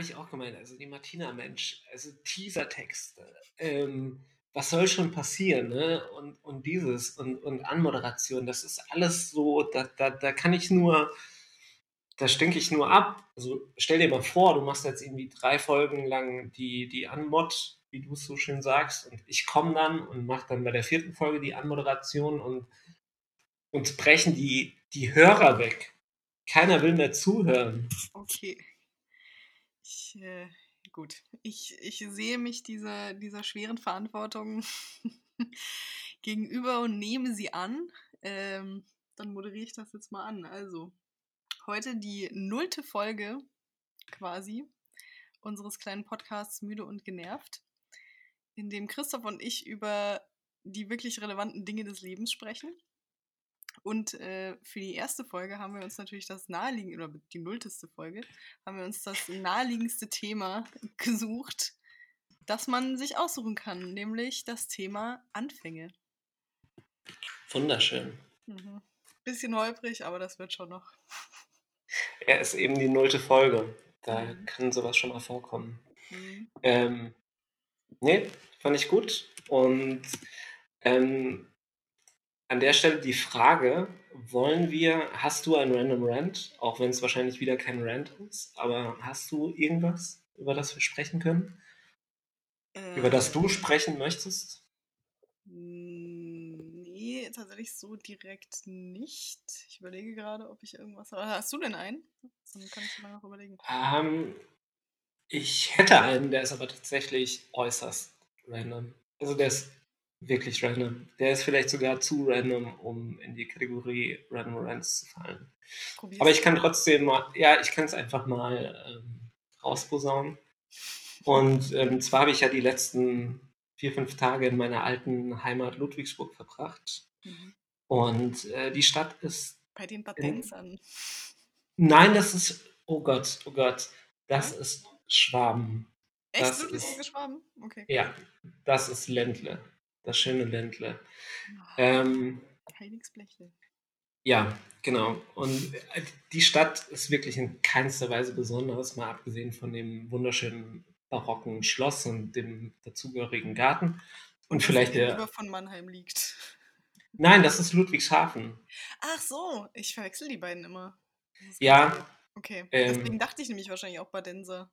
habe ich auch gemeint, also die Martina Mensch, also Teasertexte, ähm, was soll schon passieren, ne? Und, und dieses und, und Anmoderation, das ist alles so, da, da, da kann ich nur, da stinke ich nur ab. Also stell dir mal vor, du machst jetzt irgendwie drei Folgen lang die, die Anmod, wie du es so schön sagst, und ich komme dann und mache dann bei der vierten Folge die Anmoderation und uns brechen die, die Hörer weg. Keiner will mehr zuhören. Okay. Ich, äh, gut. Ich, ich sehe mich dieser, dieser schweren Verantwortung gegenüber und nehme sie an. Ähm, dann moderiere ich das jetzt mal an. Also, heute die nullte Folge quasi unseres kleinen Podcasts Müde und Genervt, in dem Christoph und ich über die wirklich relevanten Dinge des Lebens sprechen. Und äh, für die erste Folge haben wir uns natürlich das naheliegende, oder die nullteste Folge, haben wir uns das naheliegendste Thema gesucht, das man sich aussuchen kann, nämlich das Thema Anfänge. Wunderschön. Mhm. Bisschen holprig, aber das wird schon noch. Ja, ist eben die nullte Folge. Da mhm. kann sowas schon mal vorkommen. Mhm. Ähm, nee, fand ich gut. Und ähm, an der Stelle die Frage, wollen wir, hast du ein Random Rant, auch wenn es wahrscheinlich wieder kein Rant ist, aber hast du irgendwas, über das wir sprechen können? Äh, über das du sprechen möchtest? Nee, tatsächlich so direkt nicht. Ich überlege gerade, ob ich irgendwas habe. Hast du denn einen? Dann kann ich mal noch überlegen. Ähm, ich hätte einen, der ist aber tatsächlich äußerst random. Also der ist wirklich random. Der ist vielleicht sogar zu random, um in die Kategorie Random Rants zu fallen. Probier's. Aber ich kann trotzdem mal, ja, ich kann es einfach mal ähm, rausposaunen. Und ähm, zwar habe ich ja die letzten vier, fünf Tage in meiner alten Heimat Ludwigsburg verbracht. Mhm. Und äh, die Stadt ist. Bei den Badensern. Nein, das ist, oh Gott, oh Gott, das ist Schwaben. Echt? Das Ludwigsburg ist Schwaben? Okay. Ja, das ist Ländle das schöne Ländle. Ähm, Heiligsblechle. Ja, genau. Und äh, die Stadt ist wirklich in keinster Weise besonders, mal abgesehen von dem wunderschönen barocken Schloss und dem dazugehörigen Garten. Und, vielleicht der. von Mannheim liegt. Nein, das ist Ludwigshafen. Ach so, ich verwechsel die beiden immer. Ja. Okay, ähm, deswegen dachte ich nämlich wahrscheinlich auch Badenser.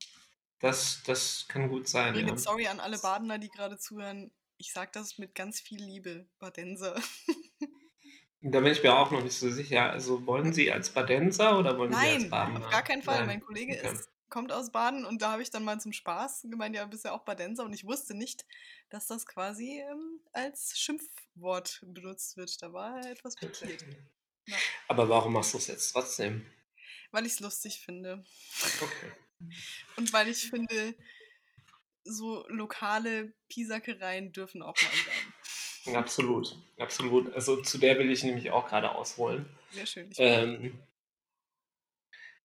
Das, das kann gut sein. Ja. Sorry an alle Badener, die gerade zuhören ich sage das mit ganz viel Liebe, Badenser. Da bin ich mir auch noch nicht so sicher. Also wollen Sie als Badenser oder wollen Nein, Sie als Badener? auf gar keinen Fall. Nein. Mein Kollege okay. ist, kommt aus Baden und da habe ich dann mal zum Spaß gemeint, ja, bist ja auch Badenser und ich wusste nicht, dass das quasi ähm, als Schimpfwort benutzt wird. Da war etwas blockiert. Ja. Aber warum machst du es jetzt trotzdem? Weil ich es lustig finde. Okay. Und weil ich finde, so lokale Pisackereien dürfen auch mal sein. Absolut, absolut. Also zu der will ich nämlich auch gerade ausholen. Sehr schön. Ähm,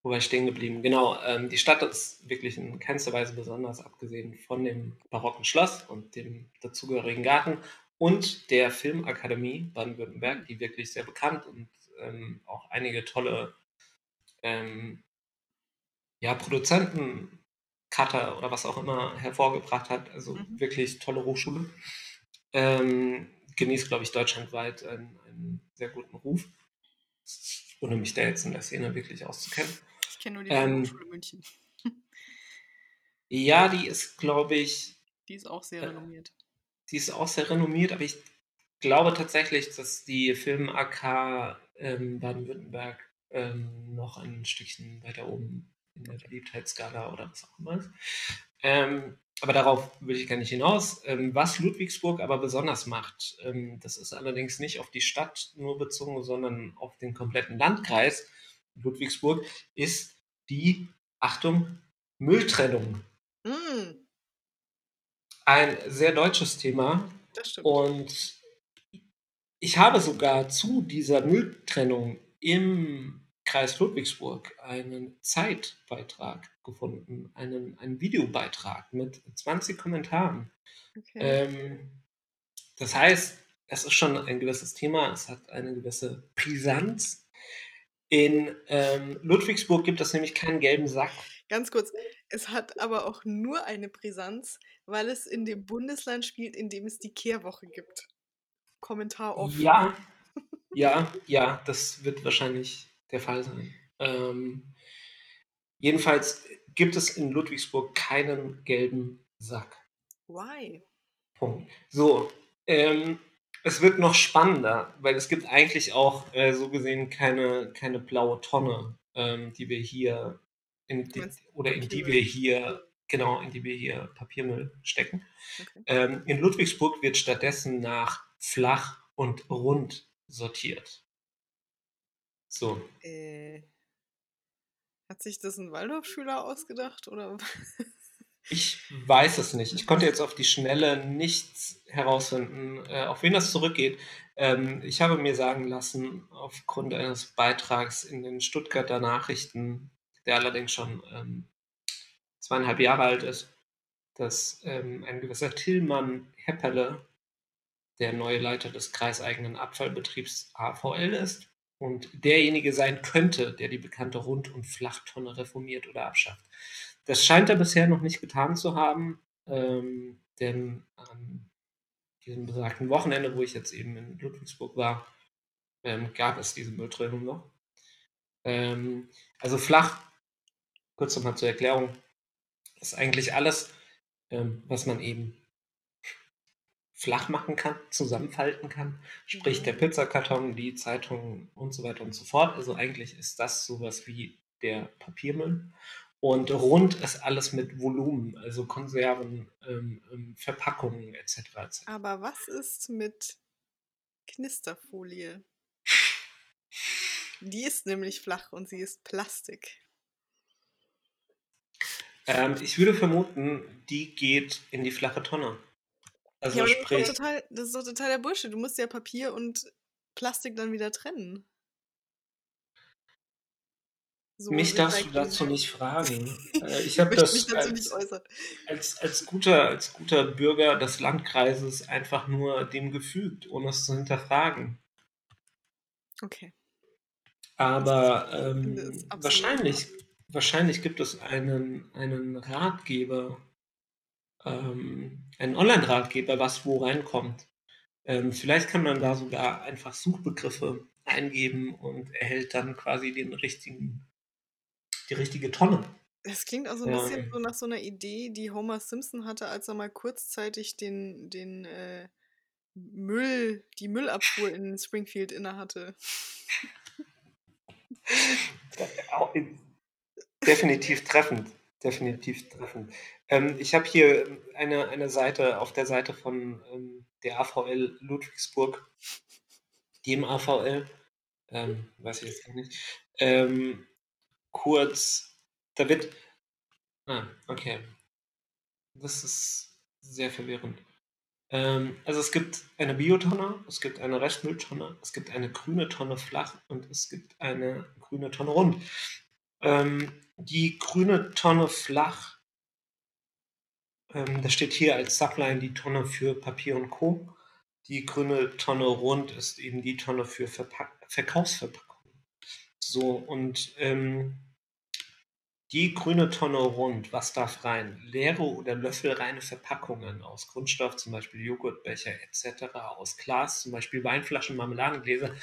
wo war ich stehen geblieben? Genau, ähm, die Stadt ist wirklich in keinster Weise besonders, abgesehen von dem barocken Schloss und dem dazugehörigen Garten und der Filmakademie Baden-Württemberg, die wirklich sehr bekannt und ähm, auch einige tolle ähm, ja, Produzenten Cutter oder was auch immer hervorgebracht hat. Also mhm. wirklich tolle Hochschule. Ähm, genießt, glaube ich, deutschlandweit einen, einen, sehr guten Ruf. Ohne mich da jetzt in der Szene wirklich auszukennen. Ich kenne nur die ähm, Hochschule München. ja, die ist, glaube ich. Die ist auch sehr äh, renommiert. Die ist auch sehr renommiert, aber ich glaube tatsächlich, dass die Film AK ähm, Baden-Württemberg ähm, noch ein Stückchen weiter oben in der Beliebtheitsskala oder was auch immer. Ähm, aber darauf will ich gar nicht hinaus. Ähm, was Ludwigsburg aber besonders macht, ähm, das ist allerdings nicht auf die Stadt nur bezogen, sondern auf den kompletten Landkreis Ludwigsburg, ist die, Achtung, Mülltrennung. Mm. Ein sehr deutsches Thema. Das stimmt. Und ich habe sogar zu dieser Mülltrennung im Kreis Ludwigsburg einen Zeitbeitrag gefunden, einen, einen Videobeitrag mit 20 Kommentaren. Okay. Ähm, das heißt, es ist schon ein gewisses Thema, es hat eine gewisse Brisanz. In ähm, Ludwigsburg gibt es nämlich keinen gelben Sack. Ganz kurz, es hat aber auch nur eine Brisanz, weil es in dem Bundesland spielt, in dem es die Kehrwoche gibt. Kommentar off. Ja, ja, ja, das wird wahrscheinlich der Fall sein. Ähm, jedenfalls gibt es in Ludwigsburg keinen gelben Sack. Why? Punkt. So, ähm, es wird noch spannender, weil es gibt eigentlich auch äh, so gesehen keine, keine blaue Tonne, ähm, die wir hier in die, oder in die wir hier genau in die wir hier Papiermüll stecken. Okay. Ähm, in Ludwigsburg wird stattdessen nach flach und rund sortiert. So. Äh, hat sich das ein Waldorfschüler ausgedacht oder? Ich weiß es nicht. Ich konnte jetzt auf die Schnelle nichts herausfinden, äh, auf wen das zurückgeht. Ähm, ich habe mir sagen lassen, aufgrund eines Beitrags in den Stuttgarter Nachrichten, der allerdings schon ähm, zweieinhalb Jahre alt ist, dass ähm, ein gewisser Tillmann Hepperle der neue Leiter des kreiseigenen Abfallbetriebs AVL ist und derjenige sein könnte, der die bekannte Rund- und Flachtonne reformiert oder abschafft. Das scheint er bisher noch nicht getan zu haben, ähm, denn an diesem besagten Wochenende, wo ich jetzt eben in Ludwigsburg war, ähm, gab es diese Mülltrennung noch. Ähm, also flach, kurz nochmal zur Erklärung, ist eigentlich alles, ähm, was man eben flach machen kann, zusammenfalten kann. Sprich mhm. der Pizzakarton, die Zeitung und so weiter und so fort. Also eigentlich ist das sowas wie der Papiermüll. Und rund ist alles mit Volumen, also Konserven, ähm, ähm, Verpackungen etc., etc. Aber was ist mit Knisterfolie? Die ist nämlich flach und sie ist Plastik. Ähm, ich würde vermuten, die geht in die flache Tonne. Also ja, sprich, das, ist total, das ist doch total der Bullshit. Du musst ja Papier und Plastik dann wieder trennen. So, mich darfst du dazu nicht fragen. Äh, ich habe das als, als, als, guter, als guter Bürger des Landkreises einfach nur dem gefügt, ohne es zu hinterfragen. Okay. Aber ähm, wahrscheinlich, wahrscheinlich gibt es einen, einen Ratgeber, ähm, einen Online-Ratgeber, was wo reinkommt. Ähm, vielleicht kann man da sogar einfach Suchbegriffe eingeben und erhält dann quasi den richtigen die richtige Tonne. Das klingt auch so ein bisschen so nach so einer Idee, die Homer Simpson hatte, als er mal kurzzeitig den, den äh, Müll, die Müllabfuhr in Springfield innehatte. Definitiv treffend. Definitiv treffend. Ähm, ich habe hier eine, eine Seite auf der Seite von ähm, der AVL Ludwigsburg, dem AVL, ähm, weiß ich jetzt nicht, ähm, kurz, da wird, ah, okay, das ist sehr verwirrend. Ähm, also es gibt eine Biotonne, es gibt eine Restmülltonne, es gibt eine grüne Tonne flach und es gibt eine grüne Tonne rund. Ähm, die grüne Tonne flach, ähm, da steht hier als Subline die Tonne für Papier und Co. Die grüne Tonne rund ist eben die Tonne für Verpack Verkaufsverpackungen. So, und ähm, die grüne Tonne rund, was darf rein? Leere oder löffelreine Verpackungen aus Kunststoff, zum Beispiel Joghurtbecher etc., aus Glas, zum Beispiel Weinflaschen, Marmeladengläser.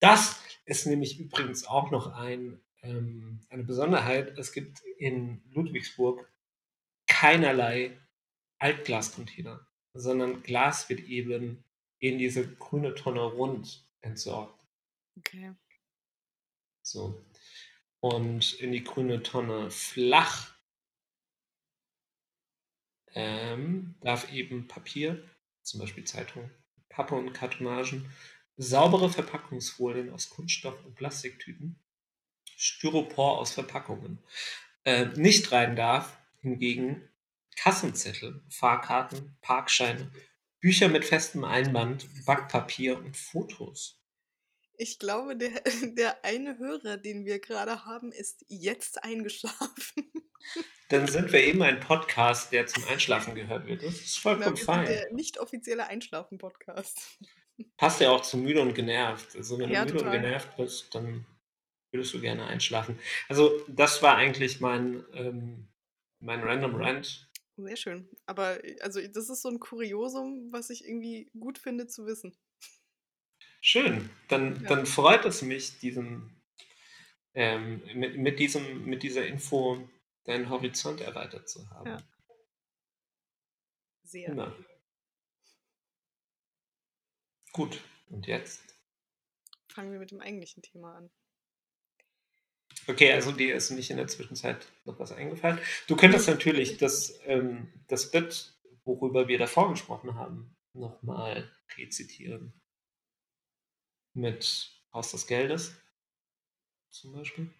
Das ist nämlich übrigens auch noch ein, ähm, eine Besonderheit. Es gibt in Ludwigsburg keinerlei Altglascontainer, sondern Glas wird eben in diese grüne Tonne rund entsorgt. Okay. So. Und in die grüne Tonne flach ähm, darf eben Papier, zum Beispiel Zeitung, Pappe und Kartonagen, saubere Verpackungsfolien aus Kunststoff und Plastiktüten, Styropor aus Verpackungen. Äh, nicht rein darf hingegen Kassenzettel, Fahrkarten, Parkscheine, Bücher mit festem Einband, Backpapier und Fotos. Ich glaube, der, der eine Hörer, den wir gerade haben, ist jetzt eingeschlafen. Dann sind wir eben ein Podcast, der zum Einschlafen gehört wird. Das ist vollkommen genau, fein. Der nicht offizielle Einschlafen-Podcast. Passt ja auch zu müde und genervt. Also wenn ja, du müde total. und genervt bist, dann würdest du gerne einschlafen? Also, das war eigentlich mein, ähm, mein Random Rant. Sehr schön. Aber äh, also das ist so ein Kuriosum, was ich irgendwie gut finde zu wissen. Schön. Dann, Ja. dann freut es mich, diesen, ähm, mit, mit, diesem, mit dieser Info deinen Horizont erweitert zu haben. Ja. Sehr. Na. Gut. Und jetzt? Fangen wir mit dem eigentlichen Thema an. Okay, also dir ist nicht in der Zwischenzeit noch was eingefallen. Du könntest natürlich das, ähm, das Bit, worüber wir davor gesprochen haben, nochmal rezitieren. Mit Haus des Geldes zum Beispiel.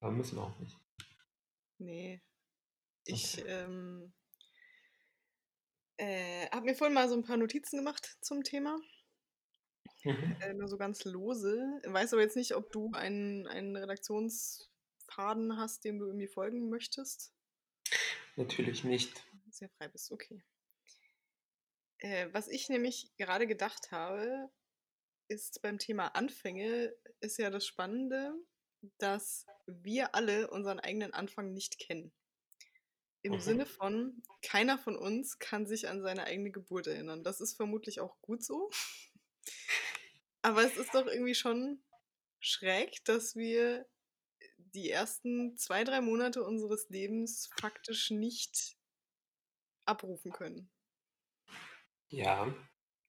Aber müssen wir auch nicht. Nee. Ich Okay. ähm, äh, habe mir vorhin mal so ein paar Notizen gemacht zum Thema. Mhm. Äh, nur so ganz lose. Weiß aber jetzt nicht, ob du einen, einen Redaktionsfaden hast, dem du irgendwie folgen möchtest. Natürlich nicht. Sehr frei bist, okay. Äh, was ich nämlich gerade gedacht habe, ist beim Thema Anfänge, ist ja das Spannende, dass wir alle unseren eigenen Anfang nicht kennen. Im Mhm. Sinne von, keiner von uns kann sich an seine eigene Geburt erinnern. Das ist vermutlich auch gut so. Aber es ist doch irgendwie schon schräg, dass wir die ersten zwei, drei Monate unseres Lebens faktisch nicht abrufen können. Ja,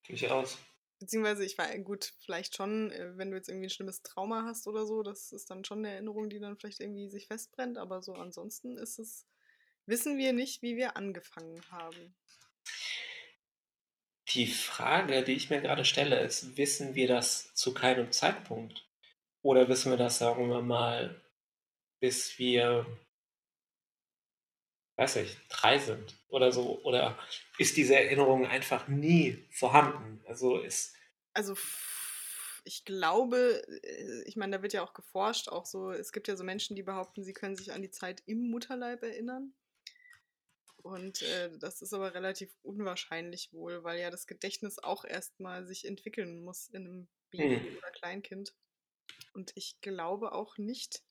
durchaus. Beziehungsweise, ich war gut, vielleicht schon, äh, wenn du jetzt irgendwie ein schlimmes Trauma hast oder so, das ist dann schon eine Erinnerung, die dann vielleicht irgendwie sich festbrennt, aber so ansonsten ist es, wissen wir nicht, wie wir angefangen haben. Die Frage, die ich mir gerade stelle, ist, wissen wir das zu keinem Zeitpunkt? Oder wissen wir das, sagen wir mal, bis wir, weiß ich, drei sind oder so? Oder ist diese Erinnerung einfach nie vorhanden? Also ist, Also ich glaube, äh, ich meine, da wird ja auch geforscht, auch so, es gibt ja so Menschen, die behaupten, sie können sich an die Zeit im Mutterleib erinnern. Und äh, das ist aber relativ unwahrscheinlich wohl, weil ja das Gedächtnis auch erstmal sich entwickeln muss in einem Baby Hm. oder Kleinkind. Und ich glaube auch nicht,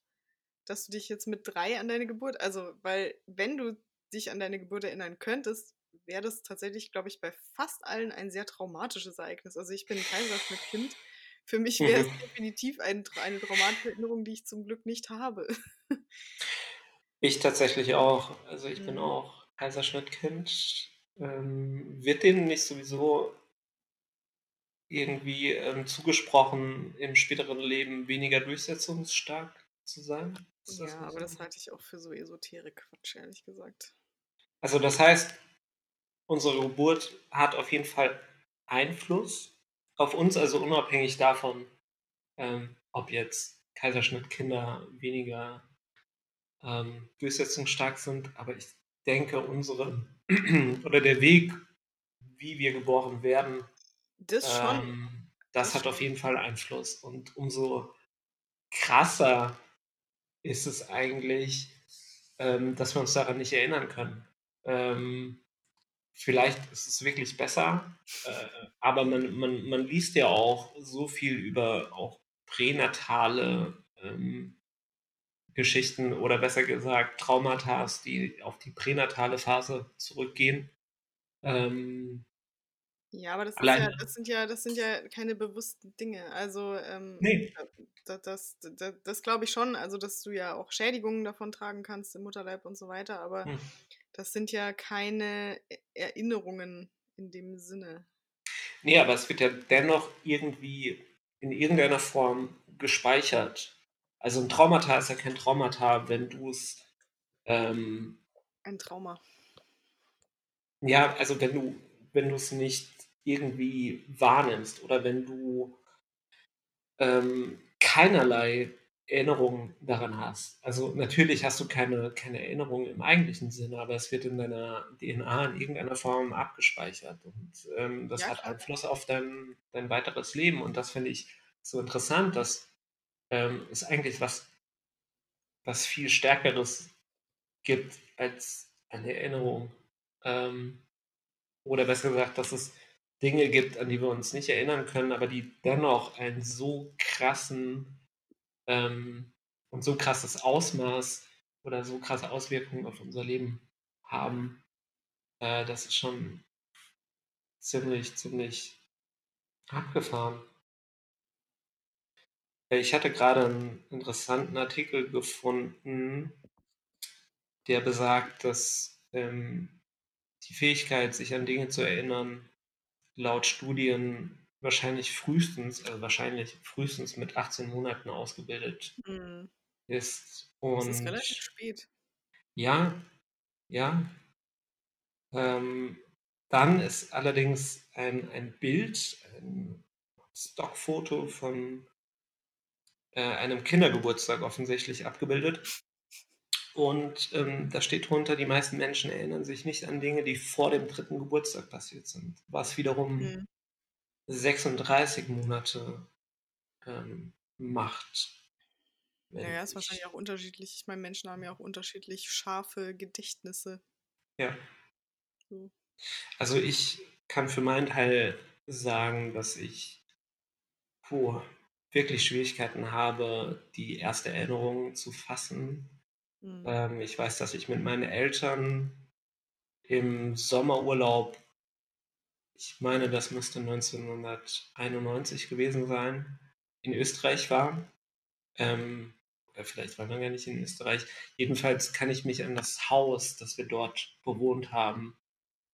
dass du dich jetzt mit drei an deine Geburt, also, weil wenn du dich an deine Geburt erinnern könntest, wäre das tatsächlich, glaube ich, bei fast allen ein sehr traumatisches Ereignis. Also ich bin ein Kaiserschnittkind. Für mich wäre es Mhm. definitiv ein, eine traumatische Erinnerung, die ich zum Glück nicht habe. ich tatsächlich auch. Also ich bin Mhm. auch Kaiserschnittkind. Ähm, wird denen nicht sowieso irgendwie ähm, zugesprochen, im späteren Leben weniger durchsetzungsstark zu sein? Ist das Ja, nicht aber das halte ich auch für so Esoterik-Quatsch, ehrlich gesagt. Also das heißt, unsere Geburt hat auf jeden Fall Einfluss auf uns, also unabhängig davon, ähm, ob jetzt Kaiserschnittkinder weniger ähm, durchsetzungsstark sind. Aber ich denke, unsere oder der Weg, wie wir geboren werden, Das schon. ähm, das Das hat auf jeden Fall Einfluss. Und umso krasser ist es eigentlich, ähm, dass wir uns daran nicht erinnern können. Ähm, vielleicht ist es wirklich besser, äh, aber man, man, man liest ja auch so viel über auch pränatale ähm, Geschichten oder besser gesagt Traumata, die auf die pränatale Phase zurückgehen. Ähm, Ja, aber das, ja, das, sind ja, das sind ja keine bewussten Dinge. Also, ähm, Nee. das, das, das, das glaube ich schon, also dass du ja auch Schädigungen davon tragen kannst im Mutterleib und so weiter, aber Hm. das sind ja keine E- Erinnerungen in dem Sinne. Nee, aber es wird ja dennoch irgendwie in irgendeiner Form gespeichert. Also ein Traumata ist ja kein Traumata, wenn du es, ähm, Ein Trauma. ja, also wenn du, wenn du es nicht irgendwie wahrnimmst oder wenn du ähm, keinerlei Erinnerung daran hast. Also natürlich hast du keine, keine Erinnerung im eigentlichen Sinne, aber es wird in deiner DNA in irgendeiner Form abgespeichert. Und ähm, das Ja, hat. Einfluss auf dein, dein weiteres Leben. Und das finde ich so interessant, dass ähm, es eigentlich was, was viel Stärkeres gibt als eine Erinnerung. Ähm, oder besser gesagt, dass es Dinge gibt, an die wir uns nicht erinnern können, aber die dennoch einen so krassen ähm, und so krasses Ausmaß oder so krasse Auswirkungen auf unser Leben haben, äh, das ist schon ziemlich, ziemlich abgefahren. Äh, ich hatte gerade einen interessanten Artikel gefunden, der besagt, dass ähm, die Fähigkeit, sich an Dinge zu erinnern, laut Studien wahrscheinlich frühestens, also wahrscheinlich frühestens mit 18 Monaten ausgebildet Mhm. ist. Das ist Und relativ spät. ja, ja. Ähm, dann ist allerdings ein, ein Bild, ein Stockfoto von äh, einem Kindergeburtstag offensichtlich abgebildet. Und ähm, da steht drunter, die meisten Menschen erinnern sich nicht an Dinge, die vor dem dritten Geburtstag passiert sind. Was wiederum Mhm. 36 Monate ähm, macht. wenn Naja, ist ich- wahrscheinlich auch unterschiedlich. Ich meine, Menschen haben ja auch unterschiedlich scharfe Gedächtnisse. Ja. So. Also ich kann für meinen Teil sagen, dass ich puh, wirklich Schwierigkeiten habe, die erste Erinnerung zu fassen. Mhm. Ähm, ich weiß, dass ich mit meinen Eltern im Sommerurlaub, ich meine, das müsste 1991 gewesen sein, in Österreich war. Ähm, oder vielleicht war man gar nicht in Österreich. Jedenfalls kann ich mich an das Haus, das wir dort bewohnt haben,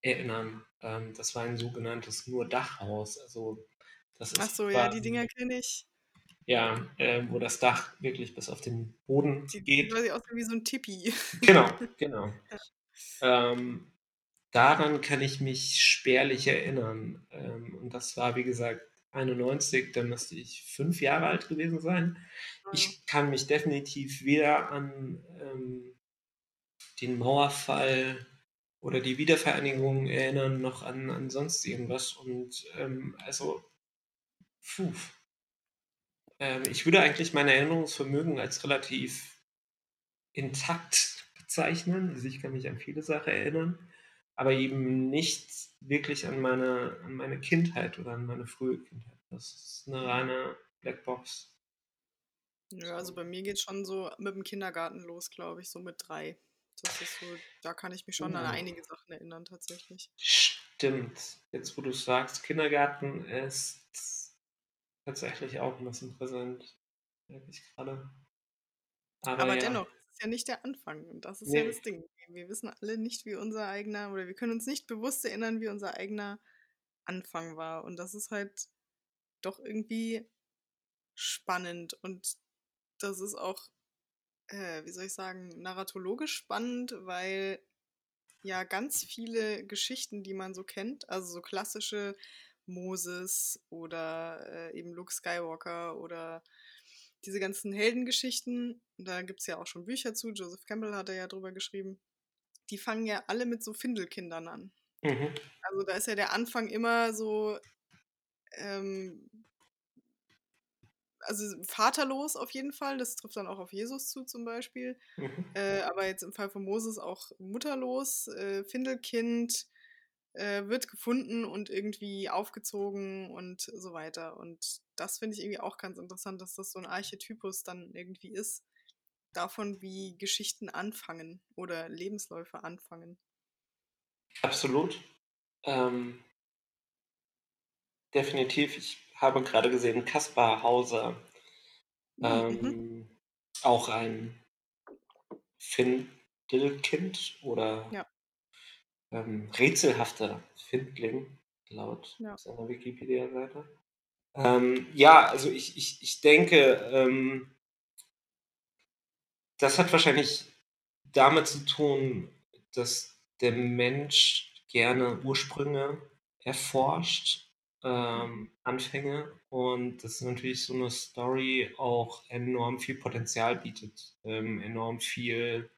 erinnern. Ähm, das war ein sogenanntes nur Dachhaus. Also das ist Ach so, ja, die Dinger kenne ich. Ja, äh, wo das Dach wirklich bis auf den Boden Die geht. sieht quasi aus wie so ein Tipi. Genau, genau. Ähm, daran kann ich mich spärlich erinnern. Ähm, und das war, wie gesagt, 91, da müsste ich fünf Jahre alt gewesen sein. Ich kann mich definitiv weder an ähm, den Mauerfall oder die Wiedervereinigung erinnern, noch an, an sonst irgendwas. Und ähm, also, puh. Ähm, ich würde eigentlich mein Erinnerungsvermögen als relativ intakt bezeichnen. Also ich kann mich an viele Sachen erinnern, aber eben nicht wirklich an meine, an meine Kindheit oder an meine frühe Kindheit. Das ist eine reine Blackbox. Ja, also bei mir geht schon so mit dem Kindergarten los, glaube ich, so mit drei. Das ist so, da kann ich mich schon an Uh. einige Sachen erinnern, tatsächlich. Stimmt. Jetzt, wo du sagst, Kindergarten ist tatsächlich auch ein bisschen präsent. Merke ich gerade. Aber, Aber ja. dennoch, es ist ja nicht der Anfang. Und das ist ja Nee. das Ding. Wir wissen alle nicht, wie unser eigener, oder wir können uns nicht bewusst erinnern, wie unser eigener Anfang war. Und das ist halt doch irgendwie spannend. Und das ist auch, äh, wie soll ich sagen, narratologisch spannend, weil ja ganz viele Geschichten, die man so kennt, also so klassische Moses oder äh, eben Luke Skywalker oder diese ganzen Heldengeschichten, da gibt es ja auch schon Bücher zu, Joseph Campbell hat er ja drüber geschrieben, die fangen ja alle mit so Findelkindern an. Mhm. Also da ist ja der Anfang immer so, ähm, also vaterlos auf jeden Fall, das trifft dann auch auf Jesus zu zum Beispiel. Mhm. Äh, aber jetzt im Fall von Moses auch mutterlos, äh, Findelkind, äh, wird gefunden und irgendwie aufgezogen und so weiter. Und das finde ich irgendwie auch ganz interessant, dass das so ein Archetypus dann irgendwie ist, davon, wie Geschichten anfangen oder Lebensläufe anfangen. Absolut. Ähm, definitiv. Ich habe gerade gesehen, Kaspar Hauser, ähm, Mhm. auch ein Findelkind oder Ja. Ähm, rätselhafter Findling, laut Ja. seiner Wikipedia-Seite. Ähm, ja, also ich, ich, ich denke, ähm, das hat wahrscheinlich damit zu tun, dass der Mensch gerne Ursprünge erforscht, ähm, Anfänge und dass natürlich so eine Story auch enorm viel Potenzial bietet, ähm, enorm viel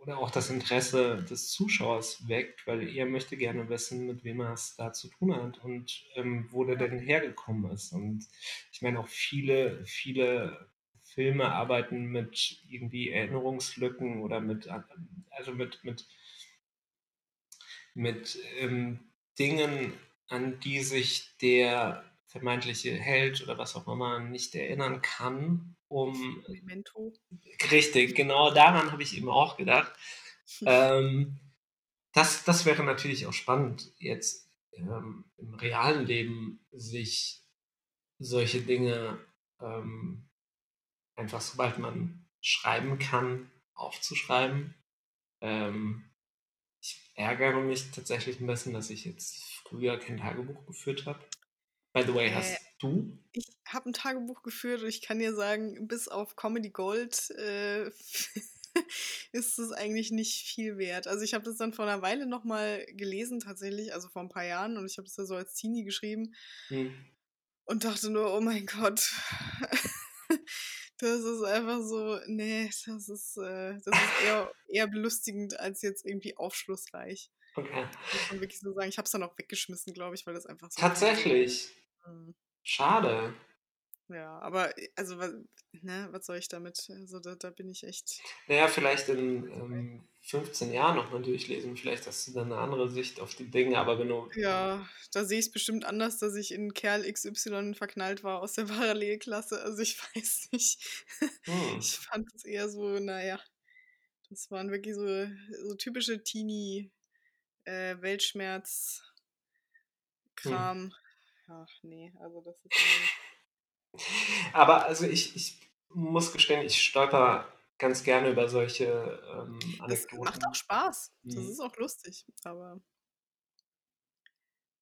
oder auch das Interesse des Zuschauers weckt, weil er möchte gerne wissen, mit wem er es da zu tun hat und ähm, wo der denn hergekommen ist. Und ich meine auch viele, viele Filme arbeiten mit irgendwie Erinnerungslücken oder mit, also mit, mit, mit ähm, Dingen, an die sich der vermeintliche Held oder was auch immer nicht erinnern kann, um. Memento. Richtig, genau daran habe ich eben auch gedacht. ähm, das, das wäre natürlich auch spannend, jetzt ähm, im realen Leben sich solche Dinge ähm, einfach, sobald man schreiben kann, aufzuschreiben. Ähm, ich ärgere mich tatsächlich ein bisschen, dass ich jetzt früher kein Tagebuch geführt habe. By the way, Äh, hast du? Ich habe ein Tagebuch geführt und ich kann dir sagen, bis auf Comedy Gold äh, ist es eigentlich nicht viel wert. Also ich habe das dann vor einer Weile nochmal gelesen tatsächlich, also vor ein paar Jahren und ich habe das ja so als Teenie geschrieben Hm. und dachte nur, oh mein Gott, das ist einfach so, nee, das ist, äh, das ist eher, eher belustigend als jetzt irgendwie aufschlussreich. Okay. Muss man wirklich so sagen. Ich habe es dann auch weggeschmissen, glaube ich, weil das einfach so... Tatsächlich. Mhm. Schade. Ja, aber äh, also was, ne, was soll ich damit? Also da, da bin ich echt. Naja, vielleicht in ähm, 15 Jahren nochmal durchlesen. Vielleicht hast du dann eine andere Sicht auf die Dinge, aber du. Ja, da sehe ich es bestimmt anders, dass ich in Kerl XY verknallt war aus der Parallelklasse. Also ich weiß nicht. Hm. Ich fand es eher so, naja, das waren wirklich so, so typische Teenie äh, Kram. Ach nee, also das ist Aber also ich, ich muss gestehen, ich stolper ganz gerne über solche ähm, Das Anekdoten. macht auch Spaß. Das Mhm. ist auch lustig, aber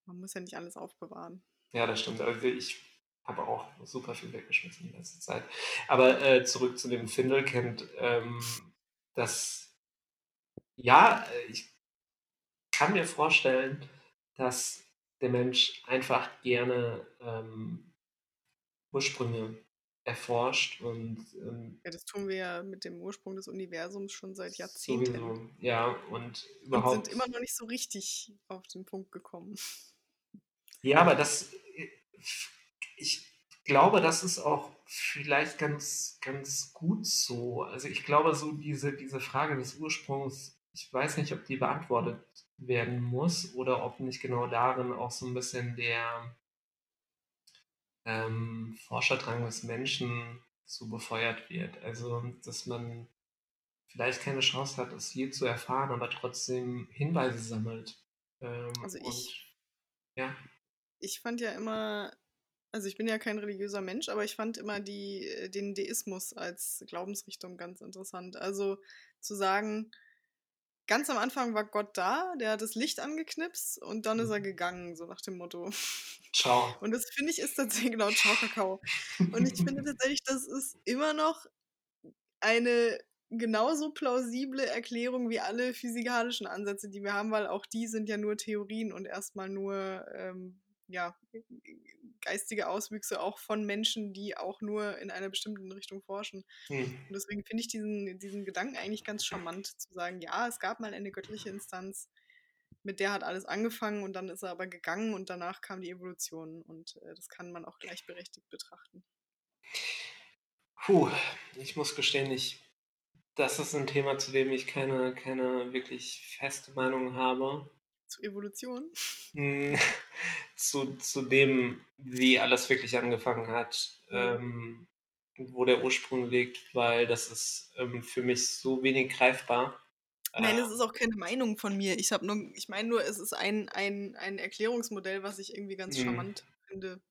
man muss ja nicht alles aufbewahren. Ja, das stimmt. Also ich habe auch super viel weggeschmissen in letzter Zeit. Aber äh, zurück zu dem Findelkind. Ähm, das, ja, äh, ich kann mir vorstellen, dass der Mensch einfach gerne ähm, Ursprünge erforscht und ähm, Ja, das tun wir ja mit dem Ursprung des Universums schon seit Jahrzehnten. sowieso, ja, und Und überhaupt. sind immer noch nicht so richtig auf den Punkt gekommen. Ja, aber das, ich glaube, das ist auch vielleicht ganz, ganz gut so. Also ich glaube, so diese, diese Frage des Ursprungs, ich weiß nicht, ob die beantwortet werden muss oder ob nicht genau darin auch so ein bisschen der ähm, Forscherdrang des Menschen so befeuert wird. Also, dass man vielleicht keine Chance hat, es je zu erfahren, aber trotzdem Hinweise sammelt. Ähm, Also ich- und, ja. Ich fand ja immer, also ich bin ja kein religiöser Mensch, aber ich fand immer die, äh, den Deismus als Glaubensrichtung ganz interessant. Also zu sagen, ganz am Anfang war Gott da, der hat das Licht angeknipst und dann ist er gegangen, so nach dem Motto. Ciao. Und das finde ich ist tatsächlich genau Ciao Kakao. Und ich finde tatsächlich, das ist immer noch eine genauso plausible Erklärung wie alle physikalischen Ansätze, die wir haben, weil auch die sind ja nur Theorien und erstmal nur ähm, ja, geistige Auswüchse auch von Menschen, die auch nur in einer bestimmten Richtung forschen. Hm. Und deswegen finde ich diesen, diesen Gedanken eigentlich ganz charmant, zu sagen, ja, es gab mal eine göttliche Instanz, mit der hat alles angefangen und dann ist er aber gegangen und danach kam die Evolution und äh, das kann man auch gleichberechtigt betrachten. Puh, ich muss gestehen, ich, das ist ein Thema, zu dem ich keine, keine wirklich feste Meinung habe. Zur Evolution. Hm, zu, zu dem, wie alles wirklich angefangen hat, Mhm. ähm, wo der Ursprung liegt, weil das ist ähm, für mich so wenig greifbar. Nein, Äh, es ist auch keine Meinung von mir. Ich habe nur, ich meine nur, es ist ein, ein, ein Erklärungsmodell, was ich irgendwie ganz Mhm. charmant finde.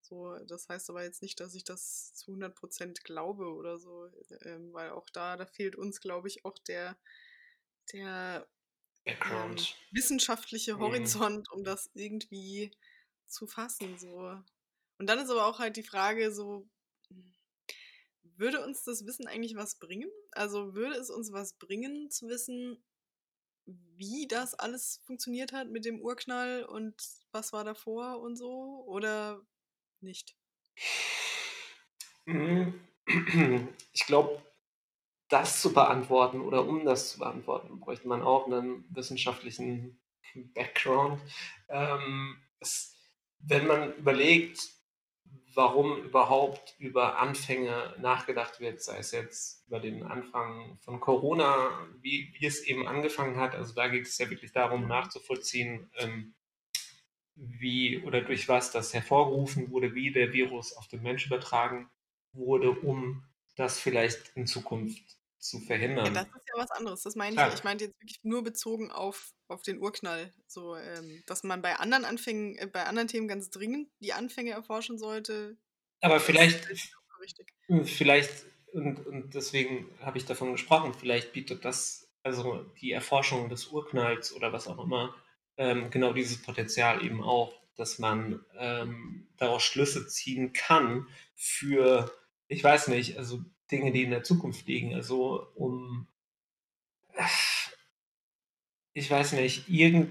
So, das heißt aber jetzt nicht, dass ich das zu 100% glaube oder so, ähm, weil auch da, da fehlt uns, glaube ich, auch der, der Background. wissenschaftliche Mhm. Horizont, um das irgendwie zu fassen. So. Und dann ist aber auch halt die Frage, so, würde uns das Wissen eigentlich was bringen? Also würde es uns was bringen zu wissen, wie das alles funktioniert hat mit dem Urknall und was war davor und so? Oder nicht? Mhm. Ich glaube, das zu beantworten oder um das zu beantworten, bräuchte man auch einen wissenschaftlichen Background. Ähm, es, wenn man überlegt, warum überhaupt über Anfänge nachgedacht wird, sei es jetzt über den Anfang von Corona, wie, wie es eben angefangen hat, also da geht es ja wirklich darum nachzuvollziehen, ähm, wie oder durch was das hervorgerufen wurde, wie der Virus auf den Mensch übertragen wurde, um das vielleicht in Zukunft zu verhindern. Ja, das ist ja was anderes. Das meine ich. Ja. Ich meinte jetzt wirklich nur bezogen auf, auf den Urknall. So, ähm, dass man bei anderen Anfängen, äh, bei anderen Themen ganz dringend die Anfänge erforschen sollte. Aber vielleicht, vielleicht, und, und deswegen habe ich davon gesprochen, vielleicht bietet das, also die Erforschung des Urknalls oder was auch immer, ähm, genau dieses Potenzial eben auch, dass man ähm, daraus Schlüsse ziehen kann für, ich weiß nicht, also Dinge, die in der Zukunft liegen. Also um, ich weiß nicht, irgend,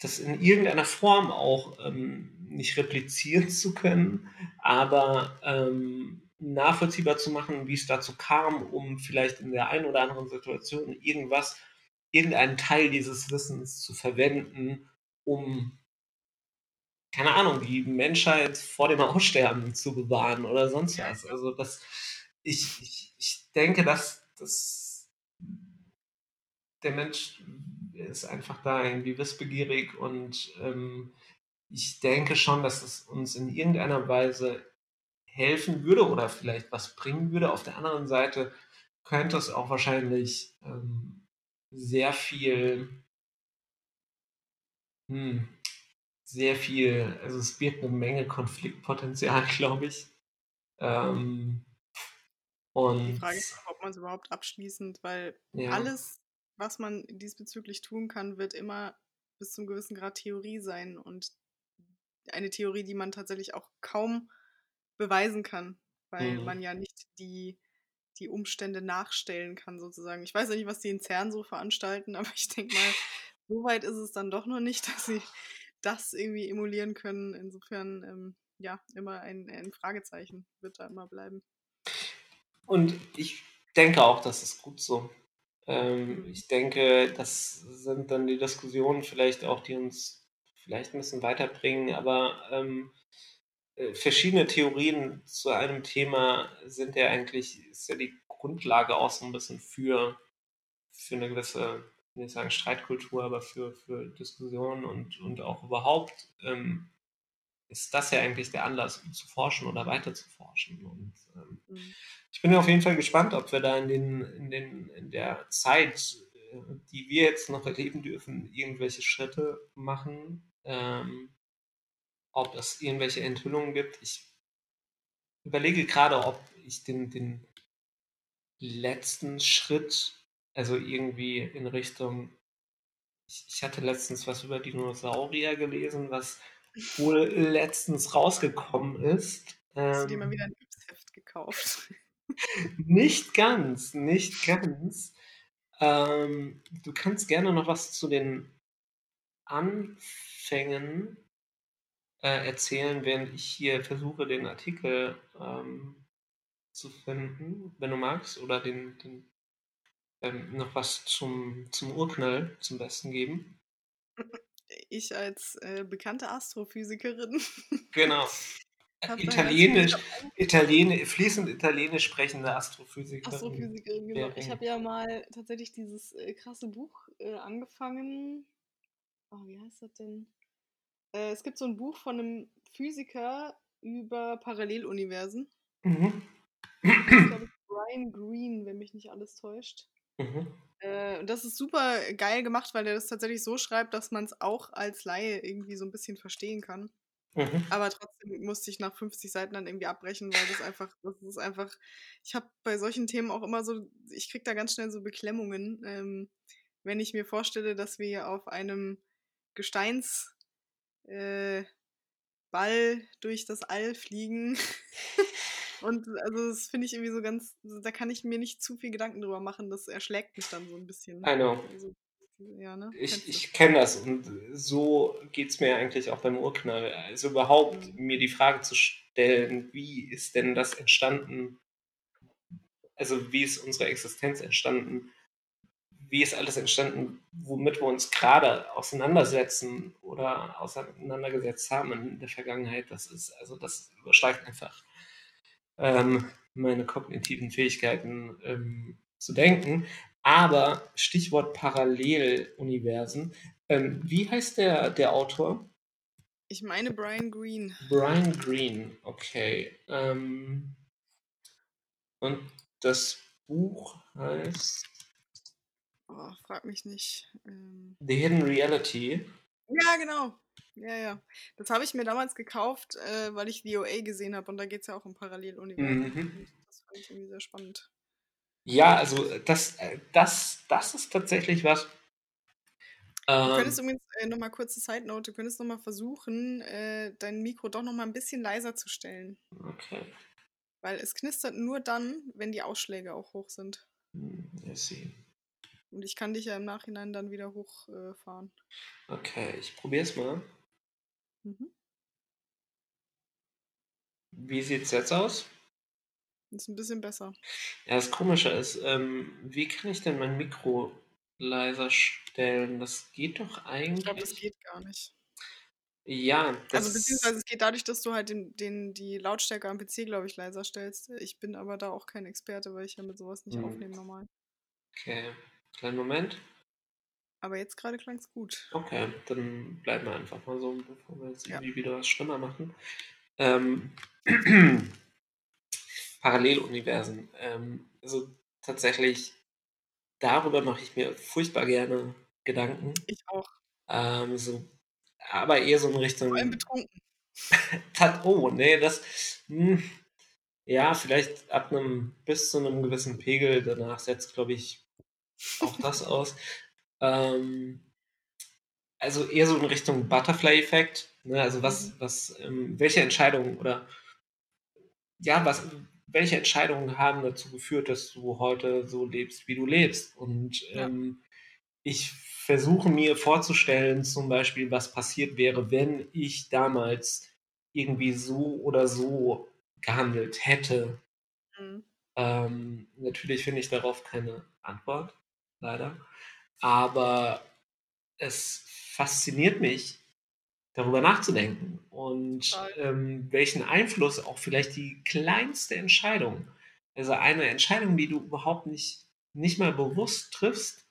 das in irgendeiner Form auch ähm, nicht replizieren zu können, aber ähm, nachvollziehbar zu machen, wie es dazu kam, um vielleicht in der einen oder anderen Situation irgendwas, irgendeinen Teil dieses Wissens zu verwenden, um keine Ahnung, die Menschheit vor dem Aussterben zu bewahren oder sonst was. Also das, ich, ich, ich denke, dass, dass der Mensch ist einfach da irgendwie wissbegierig und ähm, ich denke schon, dass es uns in irgendeiner Weise helfen würde oder vielleicht was bringen würde. Auf der anderen Seite könnte es auch wahrscheinlich ähm, sehr viel, hm, sehr viel, also es birgt eine Menge Konfliktpotenzial, glaube ich. Ähm, und Die Frage ist, ob man es überhaupt abschließend, weil ja. alles, was man diesbezüglich tun kann, wird immer bis zum gewissen Grad Theorie sein und eine Theorie, die man tatsächlich auch kaum beweisen kann, weil mhm. man ja nicht die, die Umstände nachstellen kann, sozusagen. Ich weiß ja nicht, was die in CERN so veranstalten, aber ich denke mal, so weit ist es dann doch noch nicht, dass sie das irgendwie emulieren können. Insofern, ähm, ja, immer ein, ein Fragezeichen wird da immer bleiben. Und ich denke auch, das ist gut so. Ähm, ich denke, das sind dann die Diskussionen vielleicht auch, die uns vielleicht ein bisschen weiterbringen, aber ähm, äh, verschiedene Theorien zu einem Thema sind ja eigentlich, ist ja die Grundlage auch so ein bisschen für, für eine gewisse, ich will nicht sagen Streitkultur, aber für, für Diskussionen und, und auch überhaupt ähm, ist das ja eigentlich der Anlass, um zu forschen oder weiter zu forschen. Und ähm, mhm. ich bin auf jeden Fall gespannt, ob wir da in, den, in, den, in der Zeit, äh, die wir jetzt noch erleben dürfen, irgendwelche Schritte machen, ähm, ob es irgendwelche Enthüllungen gibt. Ich überlege gerade, ob ich den, den letzten Schritt, also irgendwie in Richtung, ich, ich hatte letztens was über Dinosaurier gelesen, was wohl letztens rausgekommen ist. Hast du dir mal wieder ein Yps-Heft gekauft? nicht ganz, nicht ganz. Ähm, du kannst gerne noch was zu den Anfängen äh, erzählen, während ich hier versuche, den Artikel ähm, zu finden, wenn du magst, oder den, den ähm, noch was zum, zum Urknall zum Besten geben. Ich als äh, bekannte Astrophysikerin. Genau. Italienisch, Italienisch, fließend Italienisch sprechende Astrophysikerin. Astrophysikerin, genau. Ich habe ja mal tatsächlich dieses äh, krasse Buch äh, angefangen oh, wie heißt das denn? Äh, es gibt so ein Buch von einem Physiker über Paralleluniversen. Mhm. Ich glaube, Brian Green, wenn mich nicht alles täuscht. Mhm. Äh, und das ist super geil gemacht, weil er das tatsächlich so schreibt, dass man es auch als Laie irgendwie so ein bisschen verstehen kann. Mhm. Aber trotzdem musste ich nach 50 Seiten dann irgendwie abbrechen, weil das einfach, das ist einfach, ich habe bei solchen Themen auch immer so, ich kriege da ganz schnell so Beklemmungen, ähm, wenn ich mir vorstelle, dass wir auf einem Gesteinsball äh, durch das All fliegen. Und also das finde ich irgendwie so ganz, da kann ich mir nicht zu viel Gedanken drüber machen, das erschlägt mich dann so ein bisschen. I know. Also, ja, ne? Ich, ich kenne das und so geht es mir eigentlich auch beim Urknall. Also überhaupt mhm. mir die Frage zu stellen, wie ist denn das entstanden? Also wie ist unsere Existenz entstanden? wie ist alles entstanden, womit wir uns gerade auseinandersetzen oder auseinandergesetzt haben in der Vergangenheit, das ist, also das übersteigt einfach ähm, meine kognitiven Fähigkeiten ähm, zu denken. Aber Stichwort Paralleluniversen. Ähm, wie heißt der, der Autor? Ich meine Brian Green. Brian Green, okay. Ähm, und das Buch heißt Oh, frag mich nicht. Ähm, The Hidden Reality. ja, genau. Ja, ja. Das habe ich mir damals gekauft, äh, weil ich VOA gesehen habe und da geht es ja auch um Paralleluniversen. Mhm. Das fand ich irgendwie sehr spannend. Ja, also das, äh, das, das ist tatsächlich was. Du Ähm, könntest übrigens äh, nochmal kurze Side Note, du könntest nochmal versuchen, äh, dein Mikro doch nochmal ein bisschen leiser zu stellen. okay. Weil es knistert nur dann, wenn die Ausschläge auch hoch sind. Hm, let's see. Und ich kann dich ja im Nachhinein dann wieder hochfahren. Äh. Okay, ich probiere es mal. Mhm. Wie sieht es jetzt aus? Ist ein bisschen besser. Ja, das Komische ist, ähm, wie kann ich denn mein Mikro leiser stellen? Das geht doch Ich glaube, eigentlich. das geht gar nicht. Ja, Also das. beziehungsweise es geht dadurch, dass du halt den, den, die Lautstärke am PC, glaube ich, leiser stellst. Ich bin aber da auch kein Experte, weil ich ja mit sowas nicht Hm. aufnehme normal. Okay, kleinen Moment. Aber jetzt gerade klang es gut. Okay, dann bleiben wir einfach mal so, bevor wir jetzt Ja. irgendwie wieder was schlimmer machen. Ähm, Paralleluniversen. Ähm, also tatsächlich, darüber mache ich mir furchtbar gerne Gedanken. Ich auch. Ähm, so, aber eher so in Vor allem Richtung. betrunken. Oh, nee, das. Hm, ja, vielleicht ab einem bis zu einem gewissen Pegel. Danach setzt, glaube ich, auch das aus. Ähm, also eher so in Richtung Butterfly-Effekt. Ne? Also was, Mhm. was, ähm, welche Entscheidungen oder ja, was, welche Entscheidungen haben dazu geführt, dass du heute so lebst, wie du lebst? Und Ja. ähm, ich versuche mir vorzustellen, zum Beispiel, was passiert wäre, wenn ich damals irgendwie so oder so gehandelt hätte. Mhm. Ähm, natürlich finde ich darauf keine Antwort, leider. Aber es fasziniert mich, darüber nachzudenken und ähm, welchen Einfluss auch vielleicht die kleinste Entscheidung, also eine Entscheidung, die du überhaupt nicht, nicht mal bewusst triffst,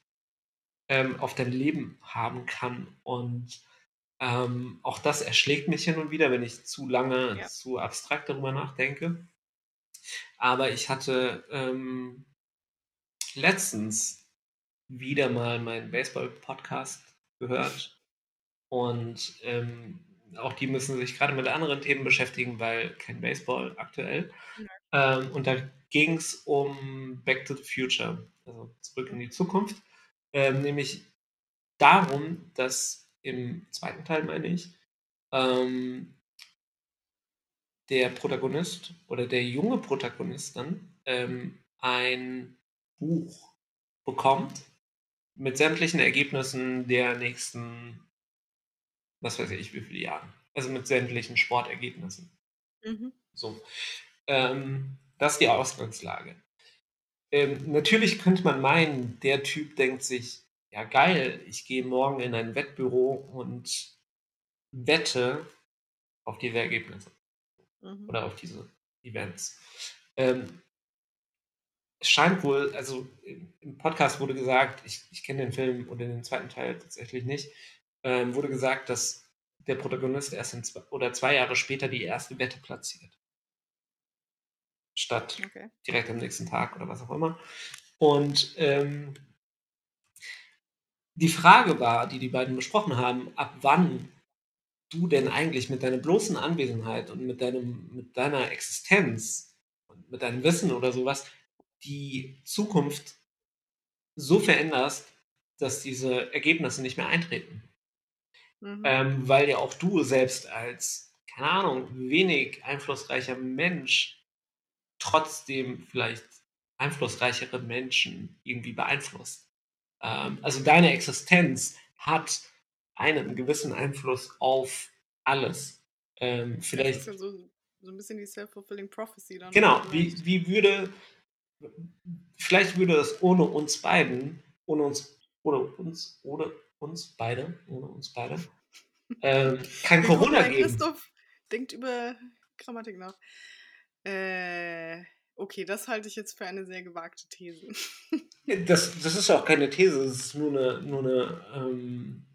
ähm, auf dein Leben haben kann. Und ähm, auch das erschlägt mich hin und wieder, wenn ich zu lange, Ja. zu abstrakt darüber nachdenke. Aber ich hatte ähm, letztens wieder mal meinen Baseball-Podcast gehört. Und ähm, auch die müssen sich gerade mit anderen Themen beschäftigen, weil kein Baseball aktuell. Ähm, und da ging es um Back to the Future, also zurück in die Zukunft. Ähm, nämlich darum, dass im zweiten Teil, meine ich, ähm, der Protagonist oder der junge Protagonist dann ähm, ein Buch bekommt mit sämtlichen Ergebnissen der nächsten, was weiß ich, wie viele Jahren. Also mit sämtlichen Sportergebnissen. Mhm. So. Ähm, das ist die Ausgangslage. Ähm, natürlich könnte man meinen, der Typ denkt sich, ja geil, ich gehe morgen in ein Wettbüro und wette auf diese Ergebnisse Mhm. oder auf diese Events. Ähm, es scheint wohl, also im Podcast wurde gesagt, ich, ich kenne den Film oder den zweiten Teil tatsächlich nicht, ähm, wurde gesagt, dass der Protagonist erst in zwei, oder zwei Jahre später die erste Wette platziert. Statt Okay. direkt am nächsten Tag oder was auch immer. Und ähm, die Frage war, die die beiden besprochen haben, ab wann du denn eigentlich mit deiner bloßen Anwesenheit und mit, deinem, mit deiner Existenz und mit deinem Wissen oder sowas die Zukunft so veränderst, dass diese Ergebnisse nicht mehr eintreten. Mhm. Ähm, weil ja auch du selbst als, keine Ahnung, wenig einflussreicher Mensch trotzdem vielleicht einflussreichere Menschen irgendwie beeinflusst. Ähm, also deine Existenz hat einen gewissen Einfluss auf alles. Ähm, Das vielleicht, ist ja so, so ein bisschen die self-fulfilling prophecy dann. genau, wie, wie würde, vielleicht würde es ohne uns beiden, ohne uns, ohne uns, ohne uns beide, ohne uns beide, ähm, kein Corona geben. Christoph denkt über Grammatik nach. Äh, okay, das halte ich jetzt für eine sehr gewagte These. Das, das ist auch keine These, das ist nur eine, nur eine, ähm,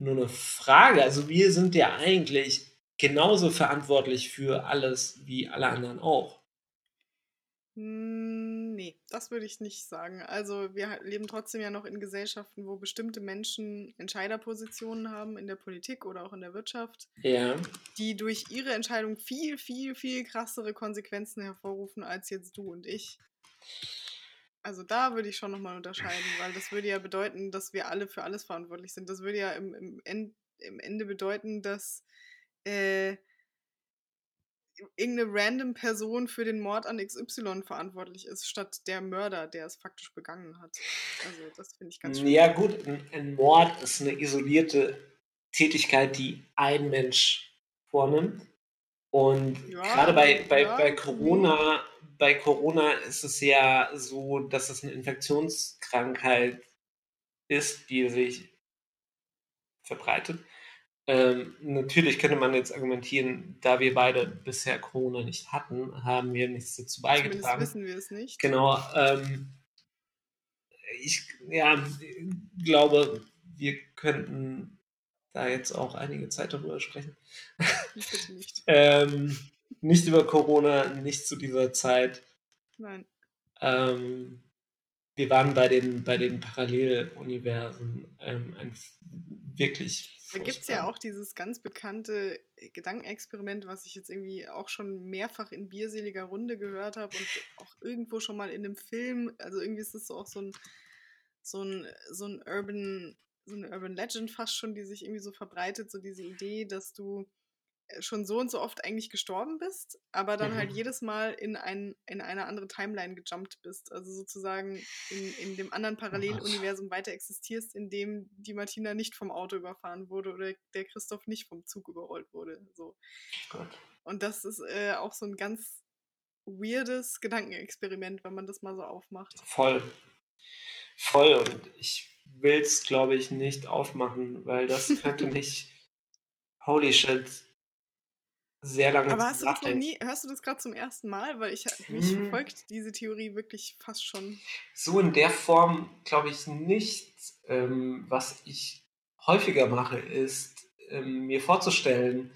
nur eine Frage. Also wir sind ja eigentlich genauso verantwortlich für alles wie alle anderen auch. Hm, nee, das würde ich nicht sagen. Also wir leben trotzdem ja noch in Gesellschaften, wo bestimmte Menschen Entscheiderpositionen haben in der Politik oder auch in der Wirtschaft, Ja. die durch ihre Entscheidung viel, viel, viel krassere Konsequenzen hervorrufen als jetzt du und ich. Also da würde ich schon nochmal unterscheiden, weil das würde ja bedeuten, dass wir alle für alles verantwortlich sind. Das würde ja im, im, End, im Ende bedeuten, dass äh, irgendeine random Person für den Mord an XY verantwortlich ist, statt der Mörder, der es faktisch begangen hat. Also das finde ich ganz schwierig. Ja gut, ein, ein Mord ist eine isolierte Tätigkeit, die ein Mensch vornimmt. Und Ja, gerade bei, bei, ja, bei. Corona, bei Corona ist es ja so, dass es eine Infektionskrankheit ist, die sich verbreitet. Ähm, natürlich könnte man jetzt argumentieren, da wir beide bisher Corona nicht hatten, haben wir nichts dazu Zumindest beigetragen. wissen wir es nicht. Genau. Ähm, ich ja, glaube, wir könnten da jetzt auch einige Zeit darüber sprechen. Ich nicht. Ähm, nicht über Corona, nicht zu dieser Zeit. Nein. Ähm, wir waren bei den, bei den Paralleluniversen ähm, ein wirklich. Da gibt es ja auch dieses ganz bekannte Gedankenexperiment, was ich jetzt irgendwie auch schon mehrfach in bierseliger Runde gehört habe und auch irgendwo schon mal in einem Film. Also irgendwie ist das so auch so ein, so ein, so ein Urban, so eine Urban Legend fast schon, die sich irgendwie so verbreitet, so diese Idee, dass du äh, schon so und so oft eigentlich gestorben bist, aber dann halt Mhm. jedes Mal in, ein, in eine andere Timeline gejumpt bist. Also sozusagen in, in dem anderen Paralleluniversum weiter existierst, in dem die Martina nicht vom Auto überfahren wurde oder der Christoph nicht vom Zug überrollt wurde. So. Gott. Und das ist äh, auch so ein ganz weirdes Gedankenexperiment, wenn man das mal so aufmacht. Voll. Voll. Und ich will es, glaube ich, nicht aufmachen, weil das könnte mich, holy shit, sehr lange Aber hast du das noch nie, hörst du das gerade zum ersten Mal? Weil ich mich Hm. verfolgt diese Theorie wirklich fast schon. So in der Form glaube ich nicht. Ähm, was ich häufiger mache, ist ähm, mir vorzustellen,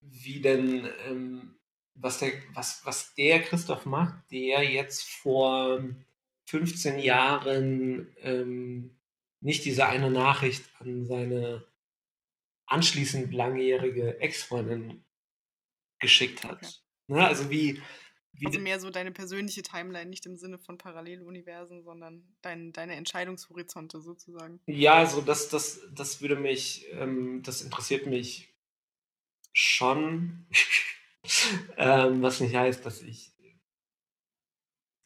wie denn, ähm, was, der, was, was der Christoph macht, der jetzt vor 15 Jahren ähm, nicht diese eine Nachricht an seine anschließend langjährige Ex-Freundin geschickt hat. Okay. Ne? Also wie, wie Also mehr so deine persönliche Timeline, nicht im Sinne von Paralleluniversen, sondern dein, deine Entscheidungshorizonte sozusagen. Ja, also das, das, das würde mich, ähm, das interessiert mich schon, ähm, was nicht heißt, dass ich,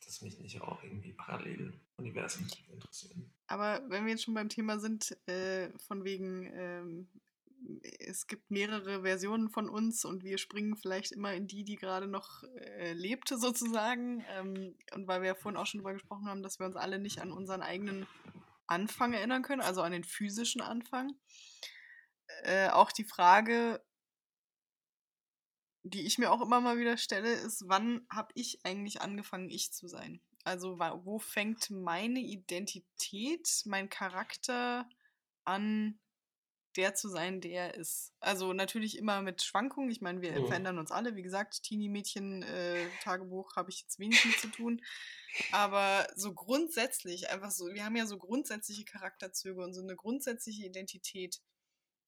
dass mich nicht auch irgendwie Paralleluniversen interessieren. Aber wenn wir jetzt schon beim Thema sind, äh, von wegen, ähm, es gibt mehrere Versionen von uns und wir springen vielleicht immer in die, die gerade noch äh, lebte sozusagen. Ähm, und weil wir ja vorhin auch schon drüber gesprochen haben, dass wir uns alle nicht an unseren eigenen Anfang erinnern können, also an den physischen Anfang. Äh, auch die Frage, die ich mir auch immer mal wieder stelle, ist, wann habe ich eigentlich angefangen, ich zu sein? Also wo fängt meine Identität, mein Charakter an, der zu sein, der er ist? Also natürlich immer mit Schwankungen. Ich meine, wir Mhm. verändern uns alle. Wie gesagt, Teenie-Mädchen, äh, habe ich jetzt wenig mit zu tun. Aber so grundsätzlich, einfach so, wir haben ja so grundsätzliche Charakterzüge und so eine grundsätzliche Identität.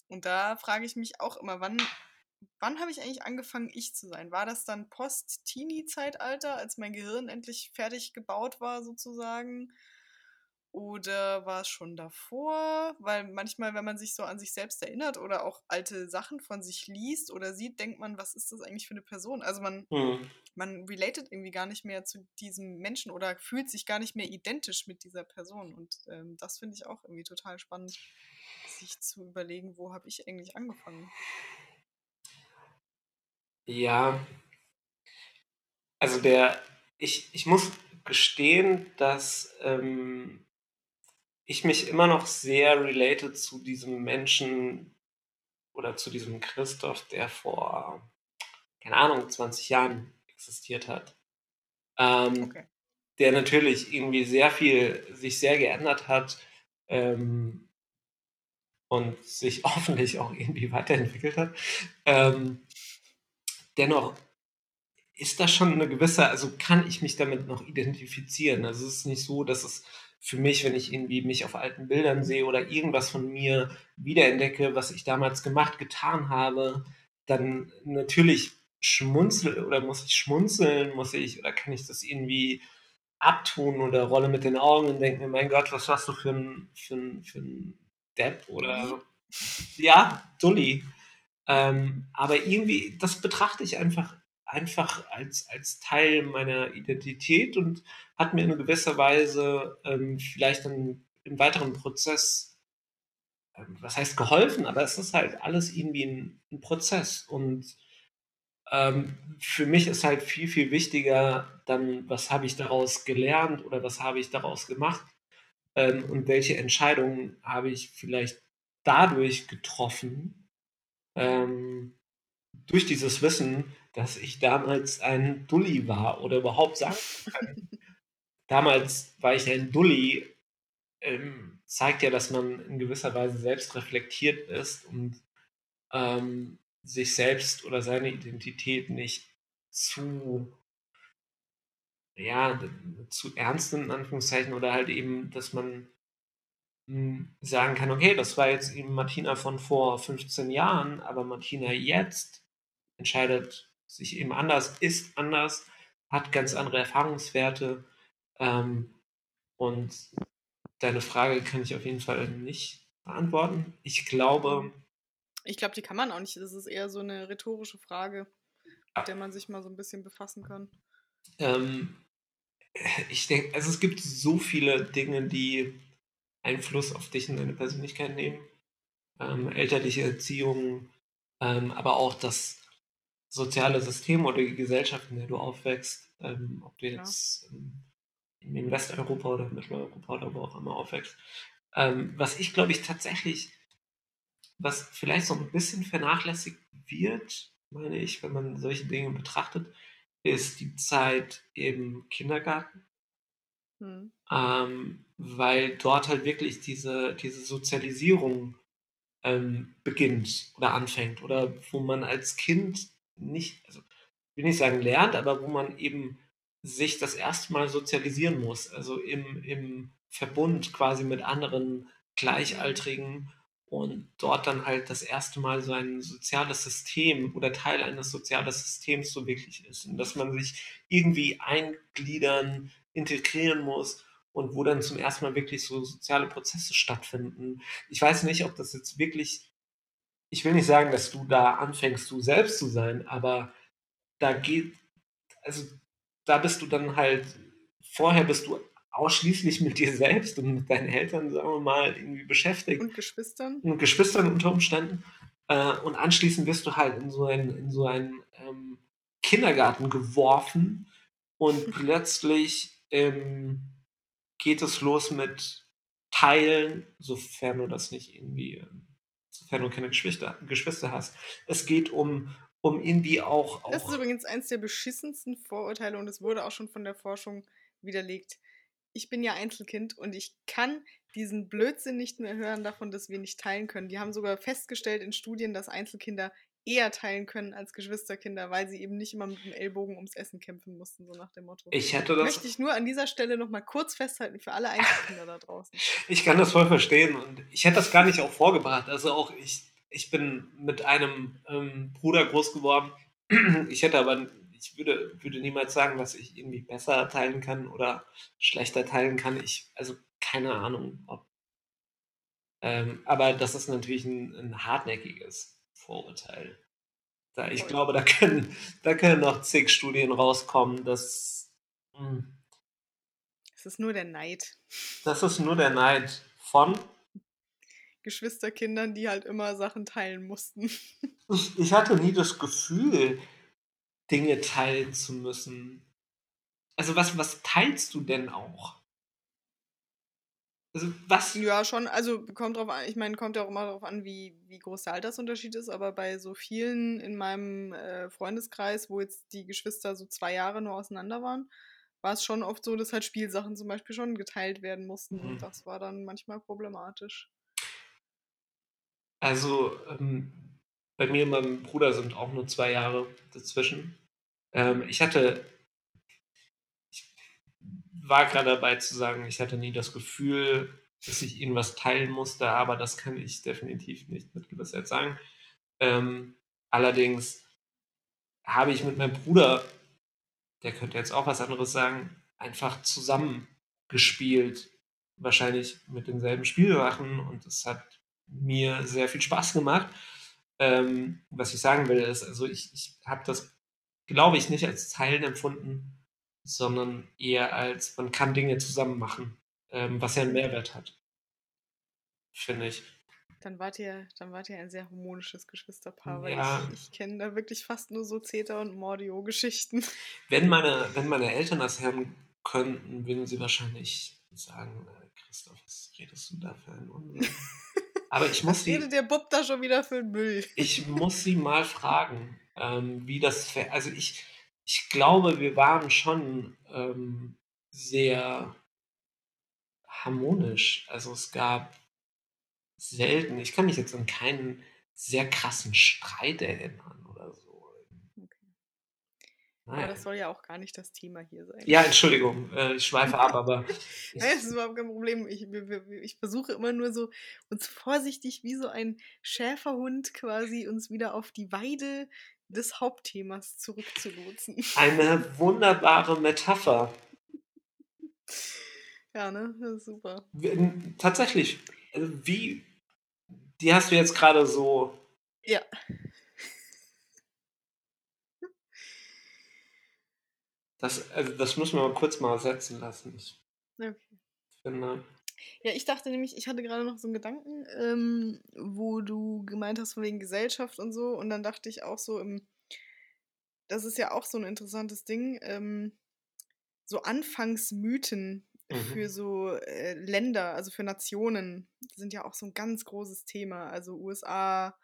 Und da frage ich mich auch immer, wann, wann habe ich eigentlich angefangen, ich zu sein? War das dann Post-Teenie-Zeitalter, als mein Gehirn endlich fertig gebaut war, sozusagen? Oder war es schon davor? Weil manchmal, wenn man sich so an sich selbst erinnert oder auch alte Sachen von sich liest oder sieht, denkt man, was ist das eigentlich für eine Person? Also man, Hm. man relatet irgendwie gar nicht mehr zu diesem Menschen oder fühlt sich gar nicht mehr identisch mit dieser Person. Und ähm, das finde ich auch irgendwie total spannend, sich zu überlegen, wo habe ich eigentlich angefangen? Ja, also der, ich, ich muss gestehen, dass ähm, ich mich immer noch sehr relate zu diesem Menschen oder zu diesem Christoph, der vor, keine Ahnung, 20 Jahren existiert hat. Ähm, Okay. der natürlich irgendwie sehr viel sich sehr geändert hat ähm, und sich hoffentlich auch irgendwie weiterentwickelt hat. Ähm, dennoch ist das schon eine gewisse, also kann ich mich damit noch identifizieren. Also es ist nicht so, dass es für mich, wenn ich irgendwie mich auf alten Bildern sehe oder irgendwas von mir wiederentdecke, was ich damals gemacht, getan habe, dann natürlich schmunzel oder muss ich schmunzeln, muss ich oder kann ich das irgendwie abtun oder rolle mit den Augen und denke mir, mein Gott, was hast du für ein, für ein, für ein Depp oder ja, Dulli. Ähm, aber irgendwie, das betrachte ich einfach einfach als, als Teil meiner Identität und hat mir in gewisser Weise ähm, vielleicht dann im weiteren Prozess, ähm, was heißt geholfen, aber es ist halt alles irgendwie ein, ein Prozess und ähm, für mich ist halt viel, viel wichtiger dann, was habe ich daraus gelernt oder was habe ich daraus gemacht ähm, und welche Entscheidungen habe ich vielleicht dadurch getroffen, ähm, durch dieses Wissen, dass ich damals ein Dulli war oder überhaupt sagen kann. Damals war ich ein Dulli, ähm, zeigt ja, dass man in gewisser Weise selbst reflektiert ist und ähm, sich selbst oder seine Identität nicht zu ja, zu ernst in Anführungszeichen oder halt eben, dass man hm, sagen kann, okay, das war jetzt eben Martina von vor 15 Jahren, aber Martina jetzt entscheidet sich eben anders, ist anders, hat ganz andere Erfahrungswerte. Ähm, und deine Frage kann ich auf jeden Fall nicht beantworten. Ich glaube. Ich glaube, die kann man auch nicht. Das ist eher so eine rhetorische Frage, mit der man sich mal so ein bisschen befassen kann. Ähm, ich denke, also es gibt so viele Dinge, die Einfluss auf dich und deine Persönlichkeit nehmen. Ähm, elterliche Erziehung, ähm, aber auch das soziale System oder die Gesellschaft, in der du aufwächst, ähm, ob du jetzt ähm, in Westeuropa oder Mitteleuropa oder wo auch immer aufwächst. Ähm, was ich glaube ich tatsächlich, was vielleicht so ein bisschen vernachlässigt wird, meine ich, wenn man solche Dinge betrachtet, ist die Zeit im Kindergarten. Hm. Ähm, weil dort halt wirklich diese, diese Sozialisierung ähm, beginnt oder anfängt oder wo man als Kind nicht, also ich will nicht sagen lernt, aber wo man eben sich das erste Mal sozialisieren muss, also im, im Verbund quasi mit anderen Gleichaltrigen und dort dann halt das erste Mal so ein soziales System oder Teil eines sozialen Systems so wirklich ist und dass man sich irgendwie eingliedern, integrieren muss und wo dann zum ersten Mal wirklich so soziale Prozesse stattfinden. Ich weiß nicht, ob das jetzt wirklich ich will nicht sagen, dass du da anfängst, du selbst zu sein, aber da geht, also da bist du dann halt, vorher bist du ausschließlich mit dir selbst und mit deinen Eltern, sagen wir mal, irgendwie beschäftigt. Und Geschwistern. Und Geschwistern unter Umständen. Äh, und anschließend wirst du halt in so einen, in so einen ähm, Kindergarten geworfen und plötzlich ähm, geht es los mit Teilen, sofern du das nicht irgendwie ähm, sofern du keine Geschwister, Geschwister hast. Es geht um, um irgendwie auch, auch. Das ist übrigens eins der beschissensten Vorurteile und es wurde auch schon von der Forschung widerlegt. Ich bin ja Einzelkind und ich kann diesen Blödsinn nicht mehr hören davon, dass wir nicht teilen können. Die haben sogar festgestellt in Studien, dass Einzelkinder eher teilen können als Geschwisterkinder, weil sie eben nicht immer mit dem Ellbogen ums Essen kämpfen mussten, so nach dem Motto. Ich hätte das. Möchte ich nur an dieser Stelle nochmal kurz festhalten für alle Einzelkinder da draußen. Ich kann das voll verstehen und ich hätte das gar nicht auch vorgebracht. Also auch ich, ich bin mit einem ähm, Bruder groß geworden. Ich hätte aber, ich würde, würde niemals sagen, dass ich irgendwie besser teilen kann oder schlechter teilen kann. Ich, also keine Ahnung, ob. Ähm, aber das ist natürlich ein, ein hartnäckiges Vorurteil. Da, ich glaube, da können, da können noch zig Studien rauskommen, dass. Mh, hm. es ist nur der Neid. Das ist nur der Neid von Geschwisterkindern, die halt immer Sachen teilen mussten. Ich, ich hatte nie das Gefühl, Dinge teilen zu müssen. Also was, was teilst du denn auch? Also was? Ja, schon. Also kommt drauf an, ich meine, kommt ja auch immer darauf an, wie, wie groß der Altersunterschied ist, aber bei so vielen in meinem äh, Freundeskreis, wo jetzt die Geschwister so zwei Jahre nur auseinander waren, war es schon oft so, dass halt Spielsachen zum Beispiel schon geteilt werden mussten. Mhm. Und das war dann manchmal problematisch. Also, ähm, bei mir und meinem Bruder sind auch nur zwei Jahre dazwischen. Ähm, ich hatte ich war gerade dabei zu sagen, ich hatte nie das Gefühl, dass ich ihnen was teilen musste, aber das kann ich definitiv nicht mit Gewissheit sagen. Ähm, allerdings habe ich mit meinem Bruder, der könnte jetzt auch was anderes sagen, einfach zusammen gespielt. Wahrscheinlich mit denselben Spielsachen und es hat mir sehr viel Spaß gemacht. Ähm, was ich sagen will, ist, also ich, ich habe das, glaube ich, nicht als Teilen empfunden, sondern eher als, man kann Dinge zusammen machen, ähm, was ja einen Mehrwert hat. Finde ich. Dann wart ihr, dann wart ihr ein sehr harmonisches Geschwisterpaar, weil Ja. ich, ich kenne da wirklich fast nur so Zeta und Mordio-Geschichten. Wenn meine, wenn meine Eltern das hören könnten, würden sie wahrscheinlich sagen, äh, Christoph, was redest du da für einen Unsinn? Aber ich muss Was sie, der Bub da schon wieder für einen Müll? ich muss sie mal fragen, ähm, wie das, also ich, ich glaube, wir waren schon ähm, sehr harmonisch. Also es gab selten, ich kann mich jetzt an keinen sehr krassen Streit erinnern. Aber Naja. das soll ja auch gar nicht das Thema hier sein. Ja, Entschuldigung, äh, ich schweife ab, aber Nein, das ist überhaupt kein Problem. Ich, ich versuche immer nur so, uns vorsichtig wie so ein Schäferhund quasi uns wieder auf die Weide des Hauptthemas zurückzulotsen. eine wunderbare Metapher. Ja, ne? Das ist super. Tatsächlich, also wie, die hast du jetzt gerade so, Ja. Das, also das müssen wir mal kurz mal setzen lassen. Ich Okay. finde, Ja, ich dachte nämlich, ich hatte gerade noch so einen Gedanken, ähm, wo du gemeint hast von wegen Gesellschaft und so. Und dann dachte ich auch so, im, das ist ja auch so ein interessantes Ding, ähm, so Anfangsmythen für Mhm. so äh, Länder, also für Nationen, sind ja auch so ein ganz großes Thema. Also USA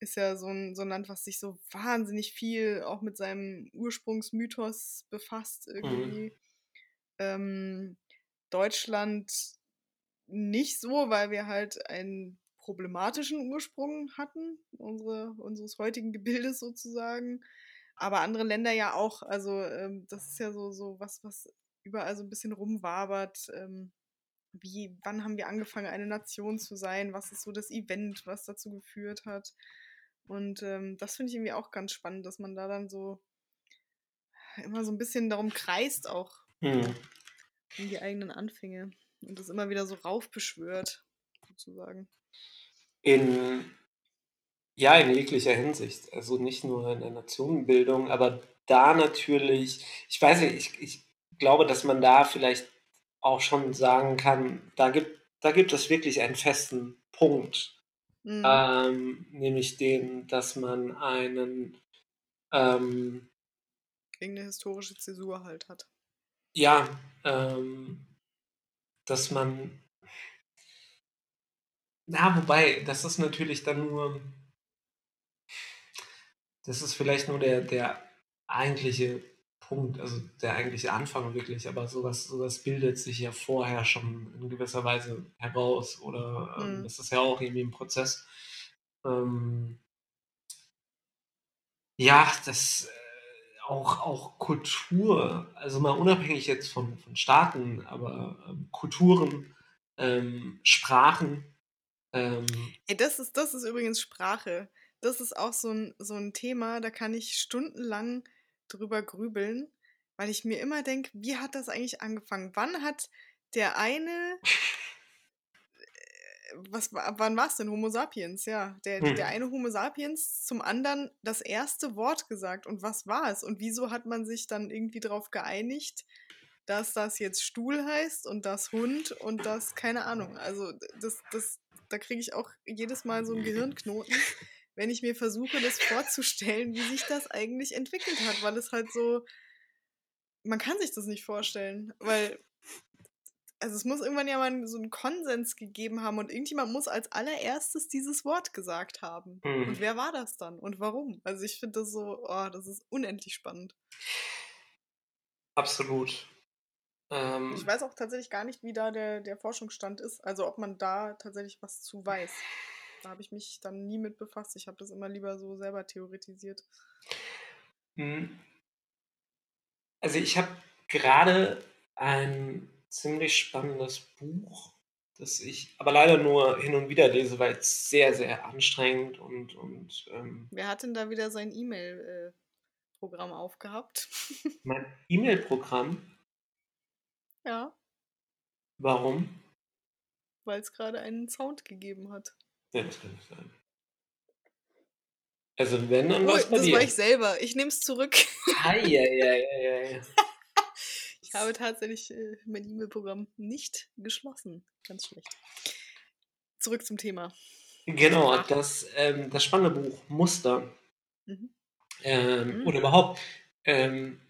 ist ja so ein, so ein Land, was sich so wahnsinnig viel auch mit seinem Ursprungsmythos befasst mhm. irgendwie. Ähm, Deutschland nicht so, weil wir halt einen problematischen Ursprung hatten, unsere, unseres heutigen Gebildes sozusagen. Aber andere Länder ja auch. Also ähm, das ist ja so, so was, was überall so ein bisschen rumwabert. Ähm, wie, wann haben wir angefangen, eine Nation zu sein? Was ist so das Event, was dazu geführt hat? Und ähm, das finde ich irgendwie auch ganz spannend, dass man da dann so immer so ein bisschen darum kreist, auch Mhm. um die eigenen Anfänge. Und das immer wieder so raufbeschwört, sozusagen. In, ja, in jeglicher Hinsicht. Also nicht nur in der Nationenbildung, aber da natürlich, ich weiß nicht, ich, ich glaube, dass man da vielleicht auch schon sagen kann, da gibt, da gibt es wirklich einen festen Punkt, Mhm. ähm, nämlich den, dass man einen, ähm, Irgendeine historische Zäsur halt hat. ja, ähm, dass man, na, wobei, das ist natürlich dann nur, das ist vielleicht nur der, der eigentliche Punkt, also der eigentliche Anfang wirklich, aber sowas, sowas bildet sich ja vorher schon in gewisser Weise heraus oder ähm, Mhm. das ist ja auch irgendwie ein Prozess. Ähm, ja, das äh, auch, auch Kultur, also mal unabhängig jetzt von, von Staaten, aber ähm, Kulturen, ähm, Sprachen, ähm, Ey, das ist, das ist übrigens Sprache. Das ist auch so ein, so ein Thema, da kann ich stundenlang drüber grübeln, weil ich mir immer denke, wie hat das eigentlich angefangen? Wann hat der eine, äh, was, wa- wann war es denn? Homo sapiens, ja. Der, Hm. der eine Homo sapiens zum anderen das erste Wort gesagt. Und was war es? Und wieso hat man sich dann irgendwie darauf geeinigt, dass das jetzt Stuhl heißt und das Hund und das, keine Ahnung. Also das, das, da kriege ich auch jedes Mal so einen Gehirnknoten, wenn ich mir versuche, das vorzustellen, wie sich das eigentlich entwickelt hat, weil es halt so, man kann sich das nicht vorstellen, weil, also es muss irgendwann ja mal so einen Konsens gegeben haben und irgendjemand muss als allererstes dieses Wort gesagt haben. Mhm. Und wer war das dann und warum? Also ich finde das so, oh, das ist unendlich spannend. absolut. Ähm, Ich weiß auch tatsächlich gar nicht, wie da der, der Forschungsstand ist. Also ob man da tatsächlich was zu weiß. Da habe ich mich dann nie mit befasst. Ich habe das immer lieber so selber theoretisiert. Hm. Also ich habe gerade ein ziemlich spannendes Buch, das ich aber leider nur hin und wieder lese, weil es sehr, sehr anstrengend und, und ähm, Wer hat denn da wieder sein E-Mail-Programm aufgehabt? mein E-Mail-Programm, ja, warum? weil es gerade einen Sound gegeben hat. Ja, das kann nicht sein. Also wenn, dann Oh, was bei das dir. war ich selber. Ich nehme es zurück. Eieieiei. Ich habe tatsächlich äh, mein E-Mail-Programm nicht geschlossen. Ganz schlecht. Zurück zum Thema. Genau, Ah. das, ähm, das spannende Buch Muster Mhm. ähm, Mhm. oder überhaupt ähm,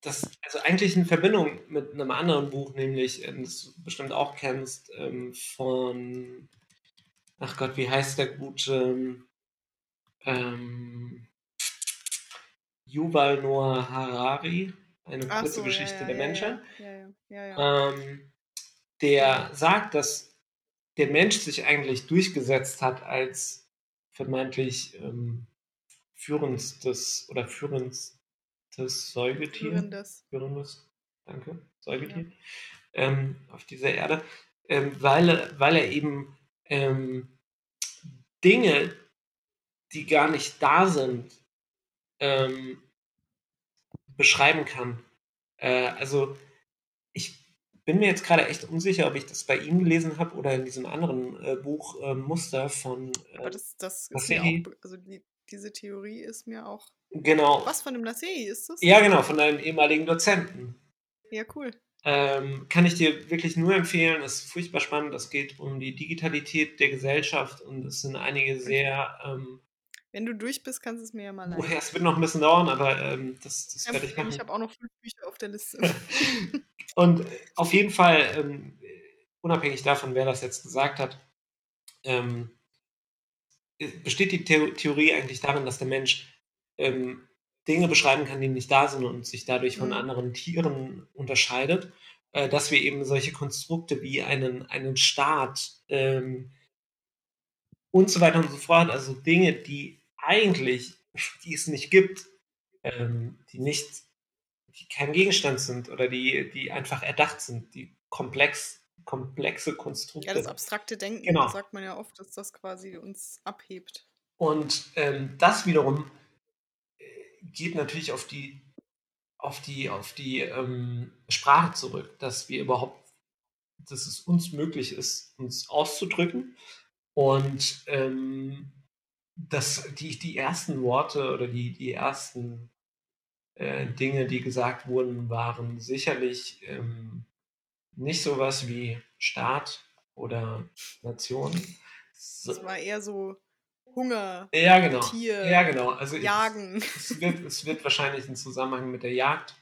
das also eigentlich in Verbindung mit einem anderen Buch, nämlich, ähm, das du bestimmt auch kennst, ähm, von ach Gott, wie heißt der gute ähm, Yuval Noah Harari, eine Ach kurze so, Geschichte ja, der ja, Menschheit. Ja, ähm, der sagt, dass der Mensch sich eigentlich durchgesetzt hat als vermeintlich ähm, führendstes oder führendstes Säugetier. Führendes. Führendes, danke, Säugetier ähm, auf dieser Erde, ähm, weil, weil er eben ähm, Dinge, die gar nicht da sind, ähm, beschreiben kann. Äh, also ich bin mir jetzt gerade echt unsicher, ob ich das bei ihm gelesen habe oder in diesem anderen äh, Buch äh, Muster von Aber äh, das, das ist mir auch, also die, diese Theorie ist mir auch. genau. Was von dem Nasseri ist das? Ja, genau, von einem ehemaligen Dozenten. Ja, cool. Ähm, kann ich dir wirklich nur empfehlen. Ist furchtbar spannend. Es geht um die Digitalität der Gesellschaft und es sind einige sehr. Ähm, Wenn du durch bist, kannst du es mir ja mal leihen. woher es wird noch ein bisschen dauern, aber ähm, das, das Kein werde ich machen. ich habe auch noch fünf Bücher auf der Liste. Und auf jeden Fall, ähm, unabhängig davon, wer das jetzt gesagt hat, ähm, besteht die Theo Theorie eigentlich darin, dass der Mensch ähm, Dinge beschreiben kann, die nicht da sind und sich dadurch von Mhm. anderen Tieren unterscheidet, äh, dass wir eben solche Konstrukte wie einen, einen Staat ähm, und so weiter und so fort, also Dinge, die eigentlich, die es nicht gibt, ähm, die nicht, die kein Gegenstand sind oder die, die einfach erdacht sind, die komplex, komplexe Konstrukte. ja, das abstrakte Denken, Genau. sagt man ja oft, dass das quasi uns abhebt. Und ähm, das wiederum geht natürlich auf die, auf die, auf die ähm, Sprache zurück, dass wir überhaupt, dass es uns möglich ist, uns auszudrücken und ähm, dass die, die ersten Worte oder die, die ersten äh, Dinge, die gesagt wurden, waren sicherlich ähm, nicht sowas wie Staat oder Nation. So, Das war eher so Hunger, ja, genau. Tier, ja, genau. Also Jagen. Es wird, es wird wahrscheinlich einen Zusammenhang mit der Jagd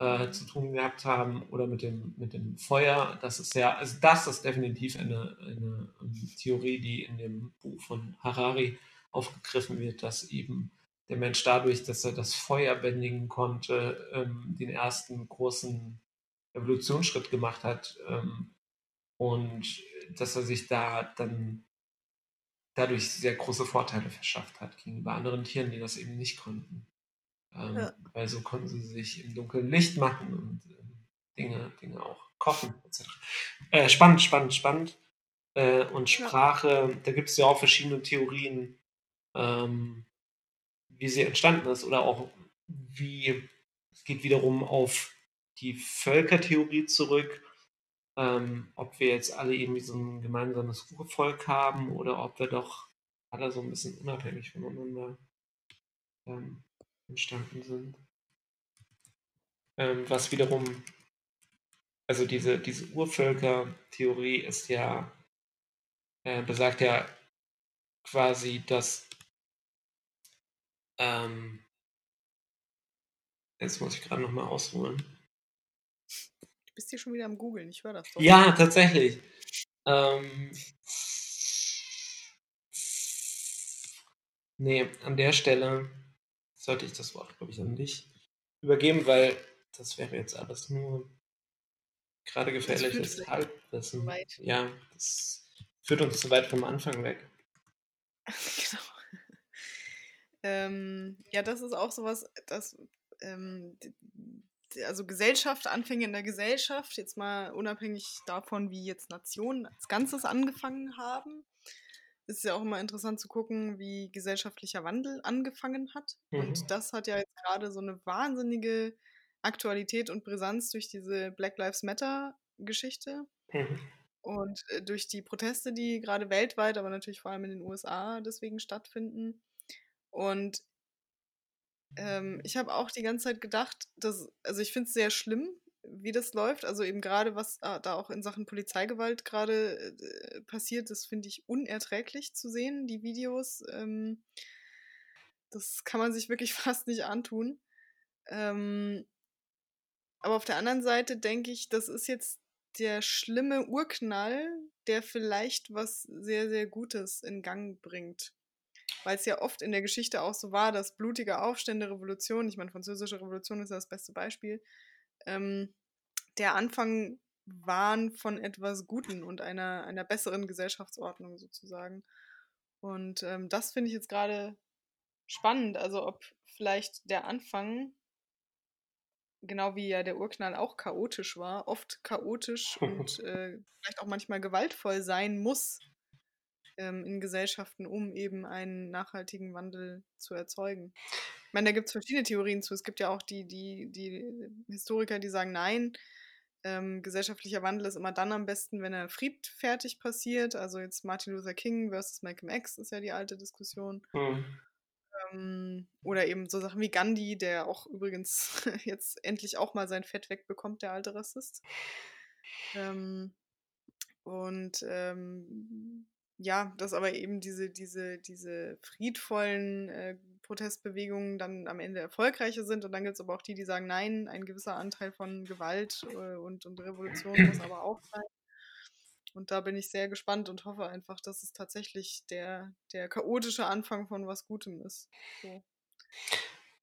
äh, Mhm. zu tun gehabt haben oder mit dem, mit dem Feuer. Das ist ja, also das ist definitiv eine, eine ähm, Theorie, die in dem Buch von Harari aufgegriffen wird, dass eben der Mensch dadurch, dass er das Feuer bändigen konnte, ähm, den ersten großen Evolutionsschritt gemacht hat ähm, und dass er sich da dann dadurch sehr große Vorteile verschafft hat gegenüber anderen Tieren, die das eben nicht konnten. Ähm, Ja. Weil so konnten sie sich im Dunkeln Licht machen und ähm, Dinge, Dinge auch kochen, etc. Äh, spannend, spannend, spannend. Äh, und Ja. Sprache, da gibt es ja auch verschiedene Theorien, ähm, wie sie entstanden ist oder auch wie, es geht wiederum auf die Völkertheorie zurück, ähm, ob wir jetzt alle irgendwie so ein gemeinsames Urvolk haben oder ob wir doch alle so ein bisschen unabhängig voneinander ähm, entstanden sind. Ähm, was wiederum, also diese, diese Urvölker-Theorie ist ja, äh, besagt ja quasi, dass ähm, jetzt muss ich gerade nochmal ausholen. Bist hier schon wieder am Googeln, ich höre das doch. Ja, tatsächlich. Ähm, nee, an der Stelle sollte ich das Wort, glaube ich, an dich übergeben, weil das wäre jetzt alles nur gerade gefährliches Halbwissen. Ja, das führt uns zu weit vom Anfang weg. genau. ähm, ja, das ist auch sowas, das, ähm, also Gesellschaft, Anfänge in der Gesellschaft, jetzt mal unabhängig davon, wie jetzt Nationen als Ganzes angefangen haben, ist ja auch immer interessant zu gucken, wie gesellschaftlicher Wandel angefangen hat. Mhm. Und das hat ja jetzt gerade so eine wahnsinnige Aktualität und Brisanz durch diese Black Lives Matter-Geschichte. Mhm. Und äh, durch die Proteste, die gerade weltweit, aber natürlich vor allem in den USA deswegen stattfinden. Und ähm, ich habe auch die ganze Zeit gedacht, dass, also ich finde es sehr schlimm, wie das läuft. Also eben gerade, was äh, da auch in Sachen Polizeigewalt gerade äh, passiert, das finde ich unerträglich zu sehen, die Videos. Ähm, das kann man sich wirklich fast nicht antun. Ähm, aber auf der anderen Seite denke ich, das ist jetzt der schlimme Urknall, der vielleicht was sehr, sehr Gutes in Gang bringt. Weil es ja oft in der Geschichte auch so war, dass blutige Aufstände, Revolutionen, ich meine, französische Revolution ist ja das beste Beispiel, ähm, der Anfang waren von etwas Guten und einer, einer besseren Gesellschaftsordnung sozusagen. Und ähm, das finde ich jetzt gerade spannend, also ob vielleicht der Anfang, genau wie ja der Urknall auch chaotisch war, oft chaotisch und äh, vielleicht auch manchmal gewaltvoll sein muss ähm, in Gesellschaften, um eben einen nachhaltigen Wandel zu erzeugen. Ich meine, da gibt es verschiedene Theorien zu. Es gibt ja auch die, die, die Historiker, die sagen, nein, ähm, gesellschaftlicher Wandel ist immer dann am besten, wenn er friedfertig passiert. Also jetzt Martin Luther King versus Malcolm X ist ja die alte Diskussion. Mhm. Ähm, oder eben so Sachen wie Gandhi, der auch übrigens jetzt endlich auch mal sein Fett wegbekommt, der alte Rassist. Ähm, und ähm, ja, dass aber eben diese, diese, diese friedvollen äh, Protestbewegungen dann am Ende erfolgreicher sind. Und dann gibt es aber auch die, die sagen, nein, ein gewisser Anteil von Gewalt äh, und, und Revolution muss aber auch sein. Und da bin ich sehr gespannt und hoffe einfach, dass es tatsächlich der, der chaotische Anfang von was Gutem ist. So.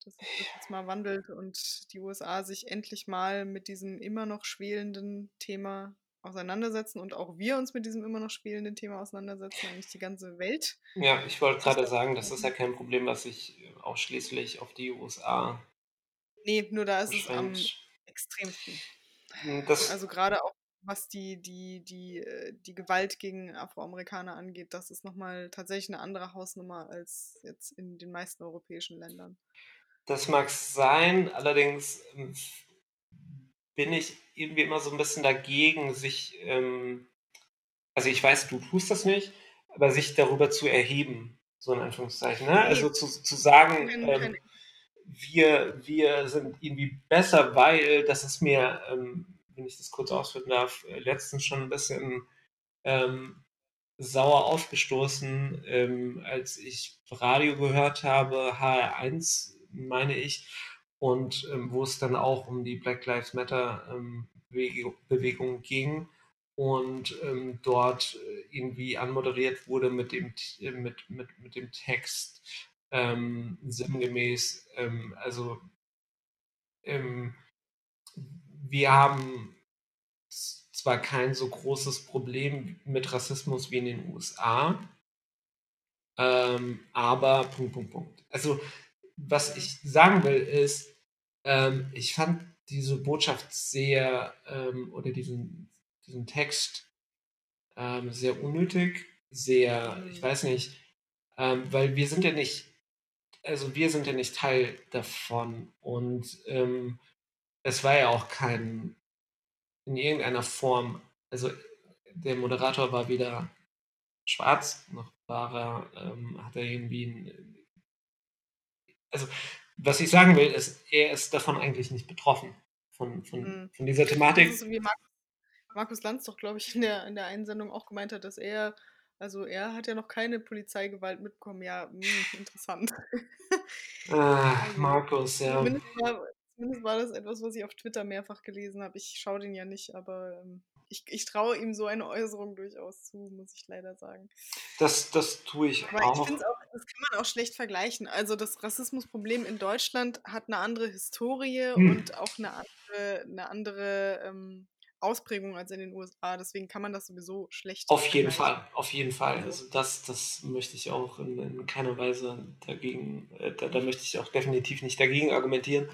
Dass sich das jetzt mal wandelt und die USA sich endlich mal mit diesem immer noch schwelenden Thema auseinandersetzen und auch wir uns mit diesem immer noch spielenden Thema auseinandersetzen, eigentlich die ganze Welt. Ja, ich wollte gerade sagen, das ist ja kein Problem, was sich ausschließlich auf die USA. Nee, nur da ist es am extremsten. Hm, das also gerade auch was die, die, die, äh, die Gewalt gegen Afroamerikaner angeht, das ist nochmal tatsächlich eine andere Hausnummer als jetzt in den meisten europäischen Ländern. Das mag sein, allerdings ähm, bin ich irgendwie immer so ein bisschen dagegen, sich, ähm, also ich weiß, du tust das nicht, aber sich darüber zu erheben, so in Anführungszeichen. Ne? Also zu, zu sagen, ähm, wir, wir sind irgendwie besser, weil das ist mir, ähm, wenn ich das kurz ausführen darf, äh, letztens schon ein bisschen ähm, sauer aufgestoßen, ähm, als ich Radio gehört habe, HR1 meine ich, und ähm, wo es dann auch um die Black Lives Matter ähm, Bewegung, ging und ähm, dort äh, irgendwie anmoderiert wurde mit dem, äh, mit, mit, mit dem Text ähm, sinngemäß, ähm, also ähm, wir haben zwar kein so großes Problem mit Rassismus wie in den USA, aber Punkt, Punkt, Punkt. Also was ich sagen will, ist, ähm, ich fand diese Botschaft sehr, ähm, oder diesen, diesen Text ähm, sehr unnötig, sehr, ich mhm. weiß nicht, ähm, weil wir sind ja nicht, also wir sind ja nicht Teil davon und ähm, es war ja auch kein, in irgendeiner Form, also der Moderator war weder schwarz, noch war er, ähm, hat er irgendwie ein, also was ich sagen will, ist, er ist davon eigentlich nicht betroffen, von, von, mhm. von dieser Thematik. Das ist wie Markus, Markus Lanz doch, glaube ich, in der, in der Einsendung auch gemeint hat, dass er, also er hat ja noch keine Polizeigewalt mitbekommen. Ja, mh, hm, interessant. Ah, also, Markus, ja. Zumindest war, zumindest war, das etwas, was ich auf Twitter mehrfach gelesen habe. Ich schaue den ja nicht, aber ähm, ich, ich traue ihm so eine Äußerung durchaus zu, muss ich leider sagen. Das, das tue ich Aber auch. ich finde auch, das kann man auch schlecht vergleichen. Also das Rassismusproblem in Deutschland hat eine andere Historie hm. und auch eine andere, eine andere ähm, Ausprägung als in den USA. Deswegen kann man das sowieso schlecht. Auf jeden Fall, auf jeden Fall. Also das, das möchte ich auch in, in keiner Weise dagegen, äh, da, da, möchte ich auch definitiv nicht dagegen argumentieren.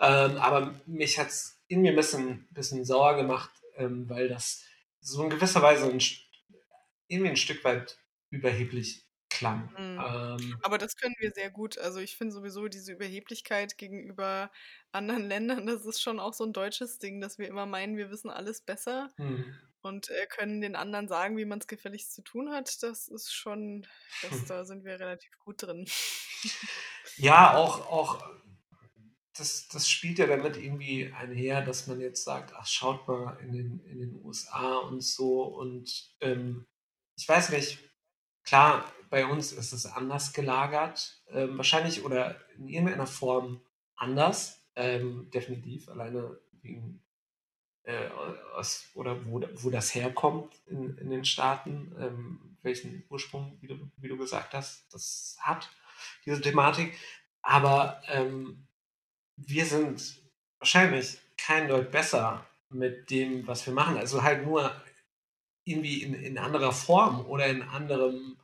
Ähm, aber mich hat es in mir ein bisschen, bisschen sauer gemacht, ähm, weil das so in gewisser Weise ein, irgendwie ein Stück weit überheblich klang. Mhm. Ähm, Aber das können wir sehr gut. Also ich finde sowieso diese Überheblichkeit gegenüber anderen Ländern, das ist schon auch so ein deutsches Ding, dass wir immer meinen, wir wissen alles besser mhm. und äh, können den anderen sagen, wie man es gefälligst zu tun hat. Das ist schon, das, hm. da sind wir relativ gut drin. Ja, auch, auch das, das spielt ja damit irgendwie einher, dass man jetzt sagt, ach, schaut mal in den, in den USA und so. Und ähm, ich weiß nicht, klar, bei uns ist es anders gelagert, ähm, wahrscheinlich oder in irgendeiner Form anders, ähm, definitiv, alleine wegen äh, aus, oder wo, wo das herkommt in, in den Staaten, ähm, welchen Ursprung, wie du, wie du gesagt hast, das hat, diese Thematik. Aber ähm, wir sind wahrscheinlich kein Deut besser mit dem, was wir machen. Also halt nur irgendwie in, in anderer Form oder in anderem,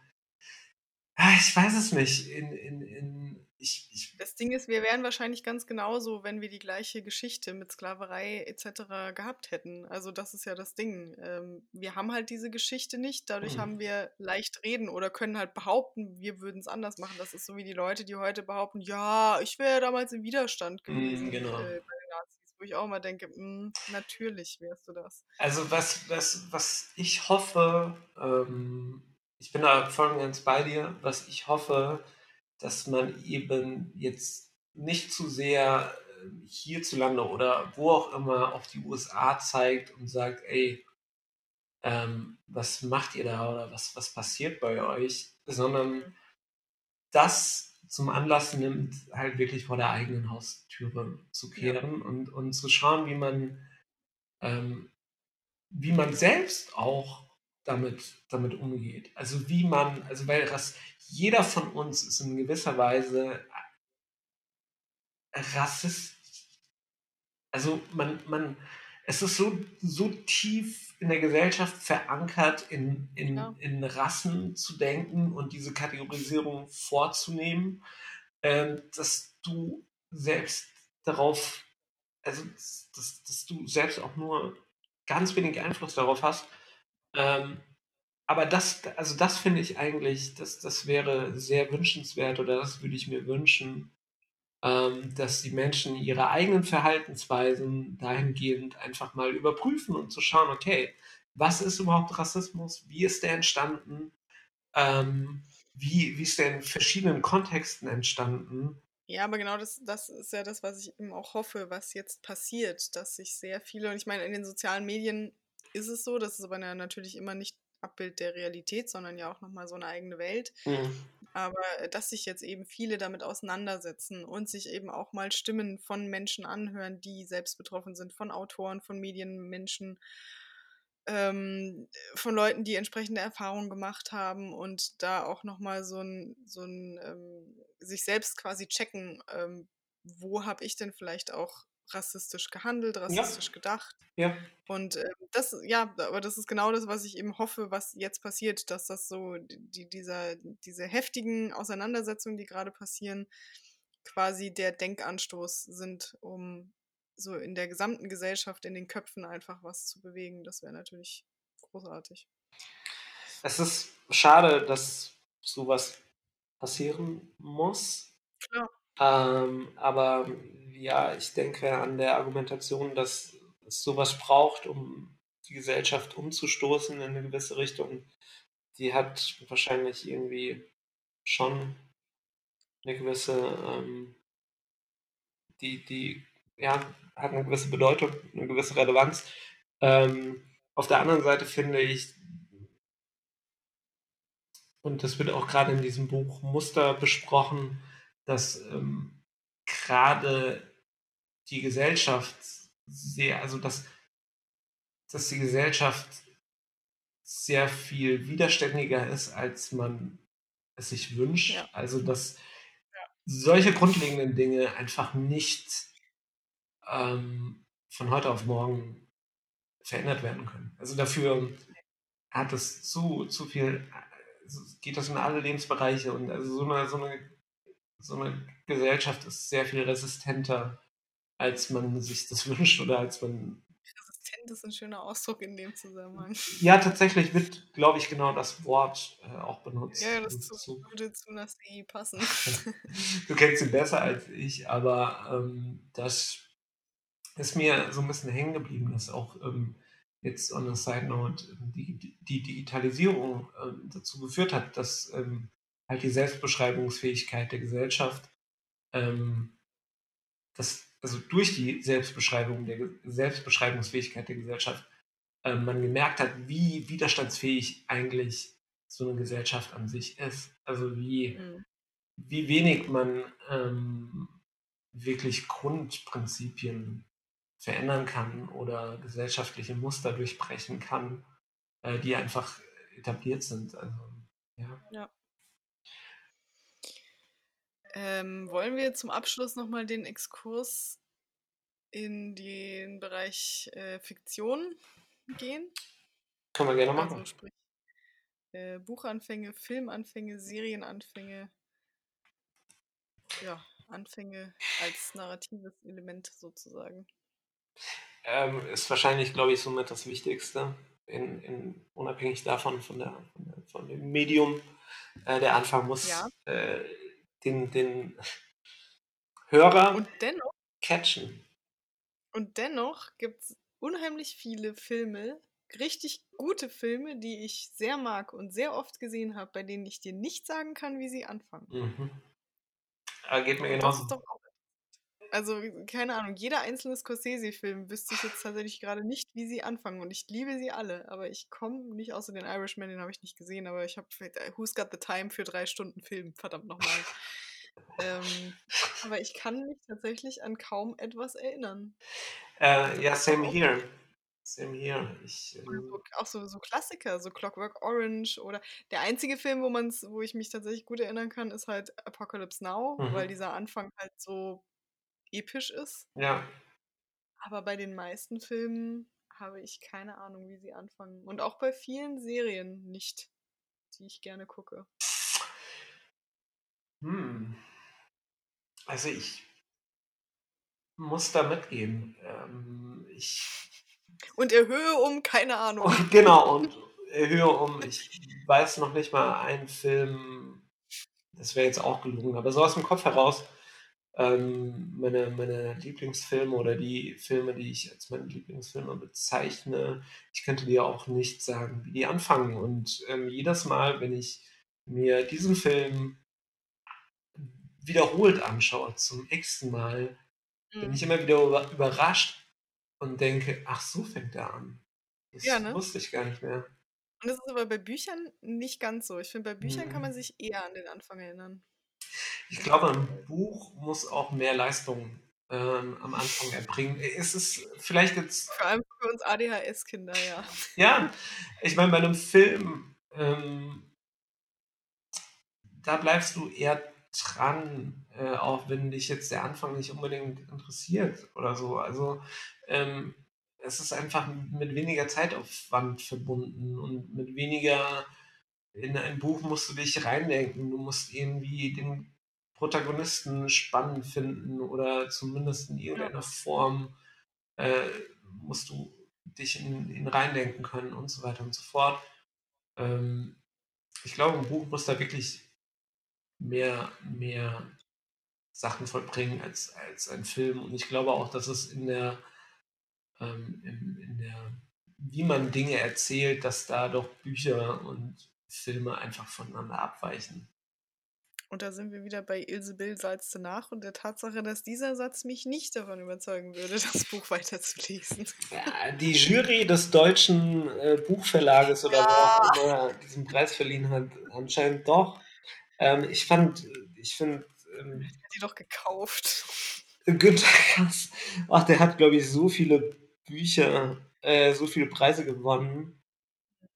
ah, ich weiß es nicht, in, in, in ich, ich, das Ding ist, wir wären wahrscheinlich ganz genauso, wenn wir die gleiche Geschichte mit Sklaverei etc. gehabt hätten. Also das ist ja das Ding. Ähm, wir haben halt diese Geschichte nicht, dadurch mhm. haben wir leicht reden oder können halt behaupten, wir würden es anders machen. Das ist so wie die Leute, die heute behaupten, ja, ich wäre ja damals im Widerstand mhm, gewesen. Mhm, genau. Äh, wo ich auch mal denke, mh, mm, natürlich wärst du das. Also was, was, was ich hoffe, ähm, ich bin da voll und ganz bei dir, was ich hoffe, dass man eben jetzt nicht zu sehr äh, hierzulande oder wo auch immer auf die USA zeigt und sagt, ey, ähm, was macht ihr da oder was, was passiert bei euch, sondern das zum Anlass nimmt, halt wirklich vor der eigenen Haustüre zu kehren ja. und, und zu schauen, wie man, ähm, wie man selbst auch damit, damit umgeht. Also wie man, also weil jeder von uns ist in gewisser Weise Rassist. Also man, man, es ist so, so tief in der Gesellschaft verankert, in, in, ja. in Rassen zu denken und diese Kategorisierung vorzunehmen, äh, dass du selbst darauf, also dass, dass du selbst auch nur ganz wenig Einfluss darauf hast. Ähm, aber das, also das finde ich eigentlich, das, das wäre sehr wünschenswert oder das würde ich mir wünschen, ähm, dass die Menschen ihre eigenen Verhaltensweisen dahingehend einfach mal überprüfen und zu schauen, okay, was ist überhaupt Rassismus? Wie ist der entstanden? Ähm, wie, wie ist der in verschiedenen Kontexten entstanden? Ja, aber genau das, das ist ja das, was ich eben auch hoffe, was jetzt passiert, dass sich sehr viele, und ich meine, in den sozialen Medien ist es so, das ist aber natürlich immer nicht Abbild der Realität, sondern ja auch nochmal so eine eigene Welt. Mhm. Aber äh, dass sich jetzt eben viele damit auseinandersetzen und sich eben auch mal Stimmen von Menschen anhören, die selbst betroffen sind, von Autoren, von Medienmenschen, ähm, von Leuten, die entsprechende Erfahrungen gemacht haben und da auch nochmal so ein, so ein ähm, sich selbst quasi checken, ähm, wo habe ich denn vielleicht auch rassistisch gehandelt, rassistisch ja. gedacht. Ja. Und äh, das, ja, aber das ist genau das, was ich eben hoffe, was jetzt passiert, dass das so, die, dieser, diese heftigen Auseinandersetzungen, die gerade passieren, quasi der Denkanstoß sind, um so in der gesamten Gesellschaft, in den Köpfen einfach was zu bewegen. Das wäre natürlich großartig. Es ist schade, dass sowas passieren muss. Klar. Ähm, aber ja, ich denke an der Argumentation, dass es sowas braucht, um die Gesellschaft umzustoßen in eine gewisse Richtung. Die hat wahrscheinlich irgendwie schon eine gewisse, ähm, die, die, ja, hat eine gewisse Bedeutung, eine gewisse Relevanz. Ähm, auf der anderen Seite finde ich, und das wird auch gerade in diesem Buch Muster besprochen, dass ähm, gerade die Gesellschaft sehr, also dass, dass die Gesellschaft sehr viel widerständiger ist, als man es sich wünscht. Ja. Also dass ja. solche grundlegenden Dinge einfach nicht ähm, von heute auf morgen verändert werden können. Also dafür hat es zu, zu viel, geht das in alle Lebensbereiche und also so eine, so eine, so eine Gesellschaft ist sehr viel resistenter, als man sich das wünscht oder als man Resistent ist ein schöner Ausdruck in dem Zusammenhang. Ja, tatsächlich wird, glaube ich, genau das Wort äh, auch benutzt. Ja, das zu, würde zu Nasi passen. du kennst ihn besser als ich, aber ähm, das ist mir so ein bisschen hängen geblieben, dass auch ähm, jetzt on a side note die, die Digitalisierung ähm, dazu geführt hat, dass ähm, halt die Selbstbeschreibungsfähigkeit der Gesellschaft, ähm, das, also durch die Selbstbeschreibung der Selbstbeschreibungsfähigkeit der Gesellschaft, ähm, man gemerkt hat, wie widerstandsfähig eigentlich so eine Gesellschaft an sich ist. Also wie, mhm. wie wenig man ähm, wirklich Grundprinzipien verändern kann oder gesellschaftliche Muster durchbrechen kann, äh, die einfach etabliert sind. Also, ja. ja. Ähm, wollen wir zum Abschluss nochmal den Exkurs in den Bereich äh, Fiktion gehen? Können wir gerne machen. Also sprich, äh, Buchanfänge, Filmanfänge, Serienanfänge. Ja, Anfänge als narratives Element sozusagen. Ähm, ist wahrscheinlich, glaube ich, somit das Wichtigste, in, in, unabhängig davon, von, der, von, der, von dem Medium. Äh, der Anfang muss ja. äh, den, den Hörer und dennoch, catchen. Und dennoch gibt es unheimlich viele Filme, richtig gute Filme, die ich sehr mag und sehr oft gesehen habe, bei denen ich dir nicht sagen kann, wie sie anfangen. Mhm. Aber geht mir genauso. Das ist doch auch also, keine Ahnung, jeder einzelne Scorsese-Film wüsste ich jetzt tatsächlich gerade nicht, wie sie anfangen. Und ich liebe sie alle, aber ich komme nicht außer den Irishman, den habe ich nicht gesehen, aber ich habe äh, Who's Got the Time für drei Stunden Film, verdammt nochmal. ähm, aber ich kann mich tatsächlich an kaum etwas erinnern. Äh, ja, same here. Same here. Ich, ähm, auch so, so Klassiker, so Clockwork Orange oder der einzige Film, wo man's, wo ich mich tatsächlich gut erinnern kann, ist halt Apocalypse Now, mhm. weil dieser Anfang halt so episch ist. Ja. Aber bei den meisten Filmen habe ich keine Ahnung, wie sie anfangen. Und auch bei vielen Serien nicht, die ich gerne gucke. Hm. Also ich muss da mitgehen. Ähm, ich und erhöhe um, keine Ahnung. Und, genau, und erhöhe um, ich weiß noch nicht mal einen Film, das wäre jetzt auch gelungen, aber so aus dem Kopf heraus ähm, meine, meine Lieblingsfilme oder die Filme, die ich als meine Lieblingsfilme bezeichne, ich könnte dir auch nicht sagen, wie die anfangen. Und ähm, jedes Mal, wenn ich mir diesen Film wiederholt anschaue, zum x Mal, mhm. bin ich immer wieder überrascht und denke, ach, so fängt er an. Das ja, ne? wusste ich gar nicht mehr. Und das ist aber bei Büchern nicht ganz so. Ich finde, bei Büchern mhm. kann man sich eher an den Anfang erinnern. Ich glaube, ein Buch muss auch mehr Leistung ähm, am Anfang erbringen. Es ist vielleicht jetzt. Vor allem für uns ADHS-Kinder, ja. Ja, ich meine, bei einem Film, ähm, da bleibst du eher dran, äh, auch wenn dich jetzt der Anfang nicht unbedingt interessiert oder so. Also ähm, es ist einfach mit weniger Zeitaufwand verbunden und mit weniger in ein Buch musst du dich reindenken. Du musst irgendwie den Protagonisten spannend finden oder zumindest in irgendeiner Form äh, musst du dich in ihn reindenken können und so weiter und so fort. Ähm, ich glaube, ein Buch muss da wirklich mehr, mehr Sachen vollbringen als, als ein Film. Und ich glaube auch, dass es in der, ähm, in, in der, wie man Dinge erzählt, dass da doch Bücher und Filme einfach voneinander abweichen. Und da sind wir wieder bei Ilse Bill salzte nach und der Tatsache, dass dieser Satz mich nicht davon überzeugen würde, das Buch weiterzulesen. Ja, die Jury des deutschen äh, Buchverlages oder ja. wer auch immer diesen Preis verliehen hat, anscheinend doch. Ähm, ich fand, ich finde. Ähm, die doch gekauft. Günther ach, der hat, glaube ich, so viele Bücher, äh, so viele Preise gewonnen.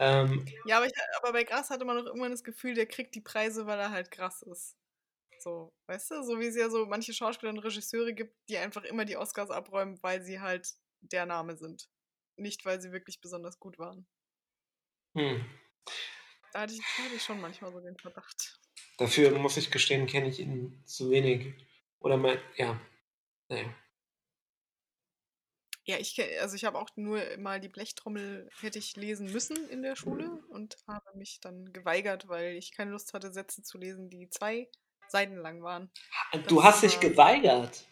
Ähm, ja, aber, ich, aber bei Gras hatte man noch immer das Gefühl, der kriegt die Preise, weil er halt krass ist. So, weißt du? So wie es ja so manche Schauspieler und Regisseure gibt, die einfach immer die Oscars abräumen, weil sie halt der Name sind. nicht, weil sie wirklich besonders gut waren. Hm. Da hatte ich, da hatte ich schon manchmal so den Verdacht. Dafür muss ich gestehen, kenne ich ihn zu wenig. Oder mein, ja. Naja. Ja, ich also ich habe auch nur mal die Blechtrommel hätte ich lesen müssen in der Schule und habe mich dann geweigert, weil ich keine Lust hatte, Sätze zu lesen, die zwei Seiten lang waren. Du Das hast dich war- geweigert.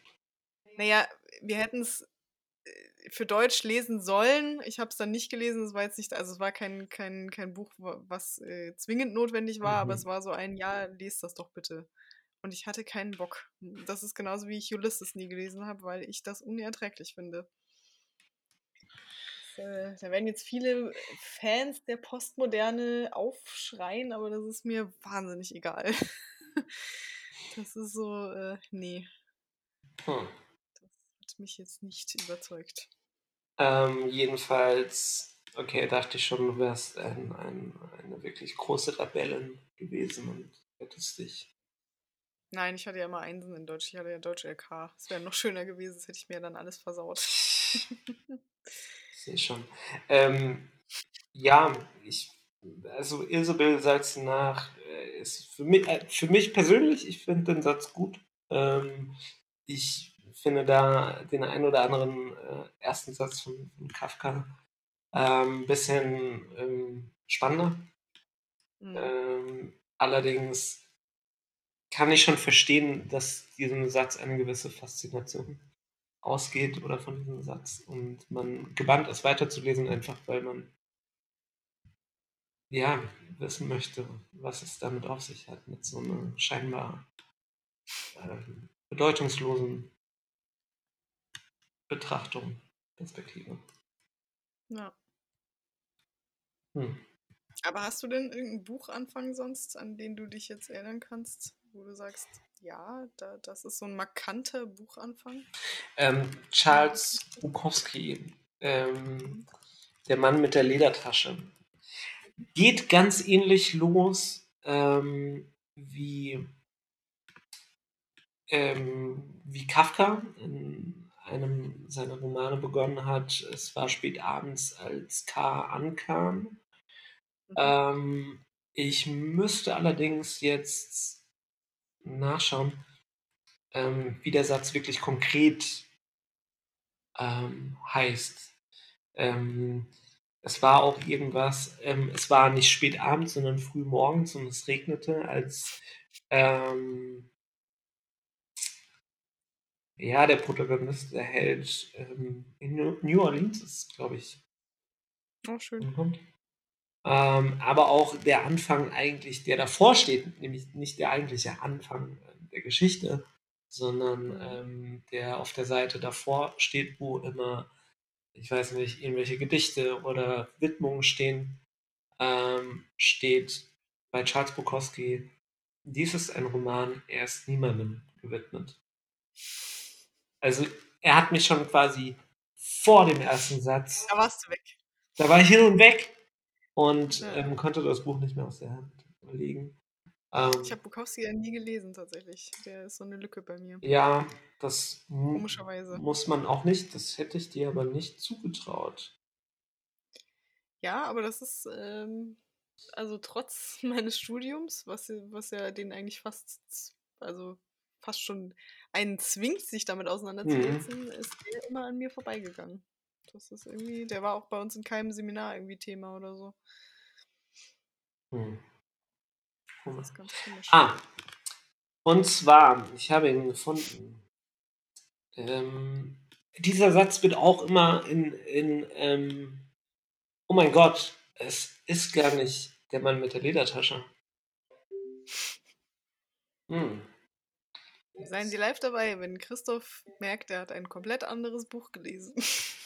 Naja, wir hätten es für Deutsch lesen sollen. Ich habe es dann nicht gelesen. Es war jetzt nicht, also es war kein, kein, kein Buch, wa- was äh, zwingend notwendig war, aber Mhm. es war so ein Ja, lest das doch bitte. Und ich hatte keinen Bock. Das ist genauso wie ich Ulysses nie gelesen habe, weil ich das unerträglich finde. Äh, da werden jetzt viele Fans der Postmoderne aufschreien, aber das ist mir wahnsinnig egal. Das ist so, äh, nee, Hm. das hat mich jetzt nicht überzeugt. Ähm, jedenfalls, okay, dachte ich schon, du wärst ein, ein, eine wirklich große Rebellin gewesen und hättest dich. Nein, ich hatte ja immer Einsen in Deutsch. Ich hatte ja Deutsch LK. Es wäre noch schöner gewesen, das hätte ich mir dann alles versaut. Sehe schon. Ähm, ja, ich, also Isabel Salz nach äh, ist für mich, äh, für mich persönlich, ich finde den Satz gut. Ähm, ich finde da den einen oder anderen äh, ersten Satz von, von Kafka ein ähm, bisschen ähm, spannender. Mhm. Allerdings kann ich schon verstehen, dass diesem Satz eine gewisse Faszination ausgeht oder von diesem Satz und man gebannt ist weiterzulesen, einfach weil man ja wissen möchte, was es damit auf sich hat, mit so einer scheinbar ähm, bedeutungslosen Betrachtung, Perspektive. Ja. Hm. Aber hast du denn irgendeinen Buchanfang sonst, an den du dich jetzt erinnern kannst, wo du sagst, ja, da, das ist so ein markanter Buchanfang? Ähm, Charles Bukowski, ähm, der Mann mit der Ledertasche, geht ganz ähnlich los ähm, wie, ähm, wie Kafka in einem seiner Romane begonnen hat. Es war spät abends, als K ankam. Mhm. Ähm, ich müsste allerdings jetzt nachschauen, ähm, wie der Satz wirklich konkret ähm, heißt. Ähm, es war auch irgendwas, ähm, es war nicht spät abends, sondern früh morgens und es regnete, als ähm, ja, der Protagonist, der Held ähm, in New- Orleans ist, glaube ich, Oh, schön. ankommt. Ähm, aber auch der Anfang eigentlich, der davor steht, nämlich nicht der eigentliche Anfang äh, der Geschichte, sondern ähm, der auf der Seite davor steht, wo immer, ich weiß nicht, irgendwelche Gedichte oder Widmungen stehen, ähm, steht bei Charles Bukowski, dies ist ein Roman, er ist niemandem gewidmet. Also er hat mich schon quasi vor dem ersten Satz Da warst du weg. da war ich hin und weg und ähm, konnte das Buch nicht mehr aus der Hand legen. Ähm, Ich habe Bukowski ja nie gelesen, tatsächlich. Der ist so eine Lücke bei mir. ja, das muss man auch nicht. Das hätte ich dir aber nicht zugetraut. Ja, aber das ist, ähm, also trotz meines Studiums, was, ja- was ja den eigentlich fast, also fast schon einen zwingt, sich damit Mhm. auseinanderzusetzen, ist der immer an mir vorbeigegangen. Das ist irgendwie, der war auch bei uns in keinem Seminar irgendwie Thema oder so. Hm. Das ist ganz komisch. Ah, und zwar, ich habe ihn gefunden. Ähm, dieser Satz wird auch immer in, in ähm, oh mein Gott, es ist gar nicht der Mann mit der Ledertasche. Hm. Seien Sie live dabei, wenn Christoph merkt, er hat ein komplett anderes Buch gelesen.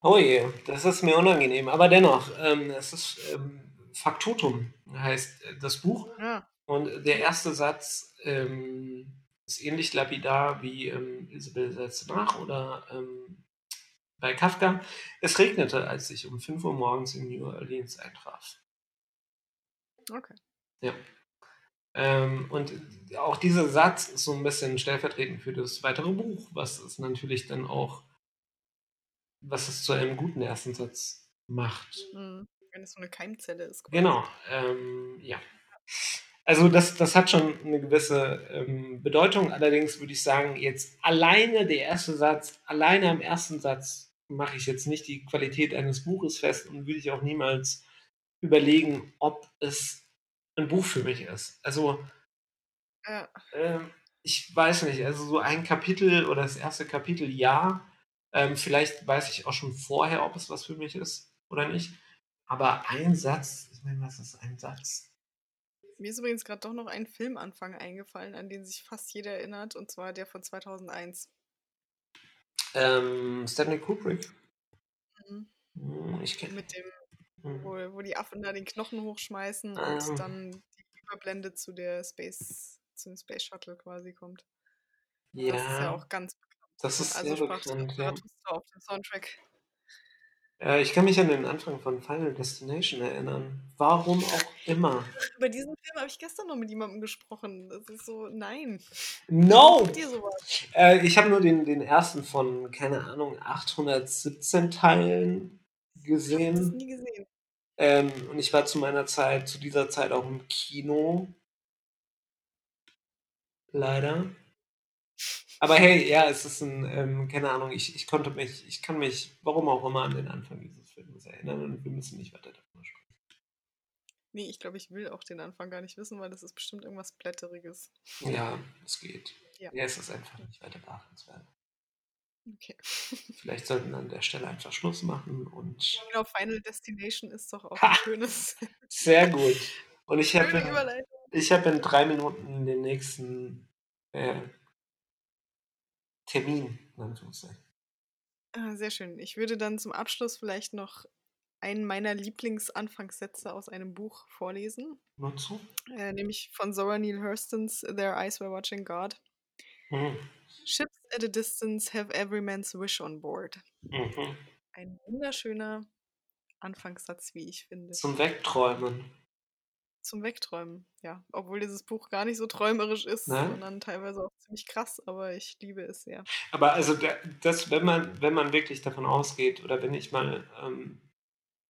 Oh je, das ist mir unangenehm. Aber dennoch, ähm, es ist ähm, Faktotum heißt äh, das Buch. Ja. Und der erste Satz ähm, ist ähnlich lapidar wie ähm, Isabel setzt nach oder ähm, bei Kafka. Es regnete, als ich um 5 Uhr morgens in New Orleans eintraf. Okay. Ja. Ähm, und auch dieser Satz ist so ein bisschen stellvertretend für das weitere Buch, was es natürlich dann auch was es zu einem guten ersten Satz macht. Mhm. Wenn es so eine Keimzelle ist. Quasi. Genau, ähm, ja. Also das, das hat schon eine gewisse ähm, Bedeutung. Allerdings würde ich sagen, jetzt alleine der erste Satz, alleine am ersten Satz mache ich jetzt nicht die Qualität eines Buches fest und würde ich auch niemals überlegen, ob es ein Buch für mich ist. Also Ja. ähm, ich weiß nicht, also so ein Kapitel oder das erste Kapitel, ja. Ähm, vielleicht weiß ich auch schon vorher, ob es was für mich ist oder nicht. Aber ein Satz, ich meine, was ist ein Satz? Mir ist übrigens gerade doch noch ein Filmanfang eingefallen, an den sich fast jeder erinnert, und zwar der von 2001. Ähm, Stanley Kubrick. Mhm. Hm, Ich kenne. Mit dem, Hm. wo, wo die Affen da den Knochen hochschmeißen Ah. und dann die Überblende zu der Space, zum Space Shuttle quasi kommt. Das ist ja Ja, auch ganz. Das ist Also sehr sprach bekannt, ja. Auf dem Soundtrack. Äh, ich kann mich an den Anfang von Final Destination erinnern. Warum auch immer. Über diesen Film habe ich gestern noch mit jemandem gesprochen. Das ist so, nein. No! Äh, ich habe nur den, den ersten von, keine Ahnung, 817 Teilen Ich habe gesehen. nie gesehen. Ähm, und ich war zu meiner Zeit, zu dieser Zeit auch im Kino. Leider. Aber hey, ja, es ist ein, ähm, keine Ahnung, ich, ich konnte mich, ich kann mich, warum auch immer, an den Anfang dieses Films erinnern und wir müssen nicht weiter darüber sprechen. Nee, ich glaube, ich will auch den Anfang gar nicht wissen, weil das ist bestimmt irgendwas Blätteriges. Ja, es geht. Ja. Ja, es ist einfach nicht weiter beachtenswert. Okay. Vielleicht sollten wir an der Stelle einfach Schluss machen und Genau, Final Destination ist doch auch Ha! ein schönes, sehr gut. Und ich habe ich hab in drei Minuten den nächsten äh, Termin. Ah, sehr schön. Ich würde dann zum Abschluss vielleicht noch einen meiner Lieblingsanfangssätze aus einem Buch vorlesen, Nur zu? äh, nämlich von Zora Neale Hurstons Their Eyes Were Watching God. Mhm. Ships at a distance have every man's wish on board. Mhm. Ein wunderschöner Anfangssatz, wie ich finde. Zum Wegträumen. Zum Wegträumen, ja. Obwohl dieses Buch gar nicht so träumerisch ist, Nein? sondern teilweise auch ziemlich krass, aber ich liebe es sehr. Aber also da- das, wenn man, wenn man wirklich davon ausgeht, oder wenn ich mal, ähm,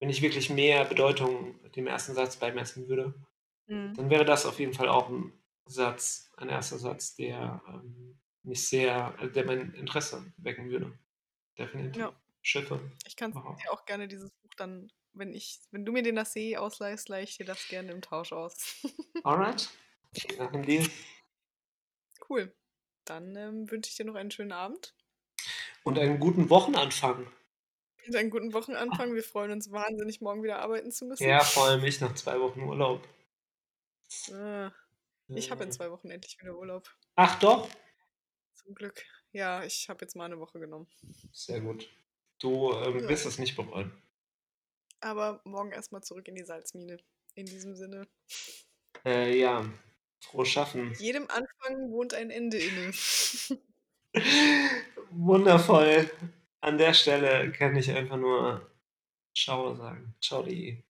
wenn ich wirklich mehr Bedeutung dem ersten Satz beimessen würde, Mhm. dann wäre das auf jeden Fall auch ein Satz, ein erster Satz, der ähm, mich sehr, äh, der mein Interesse wecken würde. Definitiv. Ja. Schiffe. Ich kann dir auch gerne dieses Buch dann, wenn ich, wenn du mir den das See ausleihst, leih ich dir das gerne im Tausch aus. Alright. Nach dem Deal. cool. Dann ähm, wünsche ich dir noch einen schönen Abend Und einen guten Wochenanfang. und einen guten Wochenanfang. Wir freuen uns wahnsinnig, morgen wieder arbeiten zu müssen. Ja, vor allem ich nach zwei Wochen Urlaub. Ah, ich habe in Äh, zwei Wochen endlich wieder Urlaub. Ach doch. Zum Glück. Ja, ich habe jetzt mal eine Woche genommen. Sehr gut. Du ähm, Ja. wirst es nicht bereuen. Aber morgen erstmal zurück in die Salzmine. In diesem Sinne. Äh, ja. Frohes Schaffen. Jedem Anfang wohnt ein Ende inne. Wundervoll. An der Stelle kann ich einfach nur Ciao sagen. Ciao, die.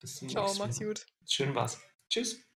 Bis zum Ciao, nächsten mach's Mal. gut. Schön war's. Tschüss.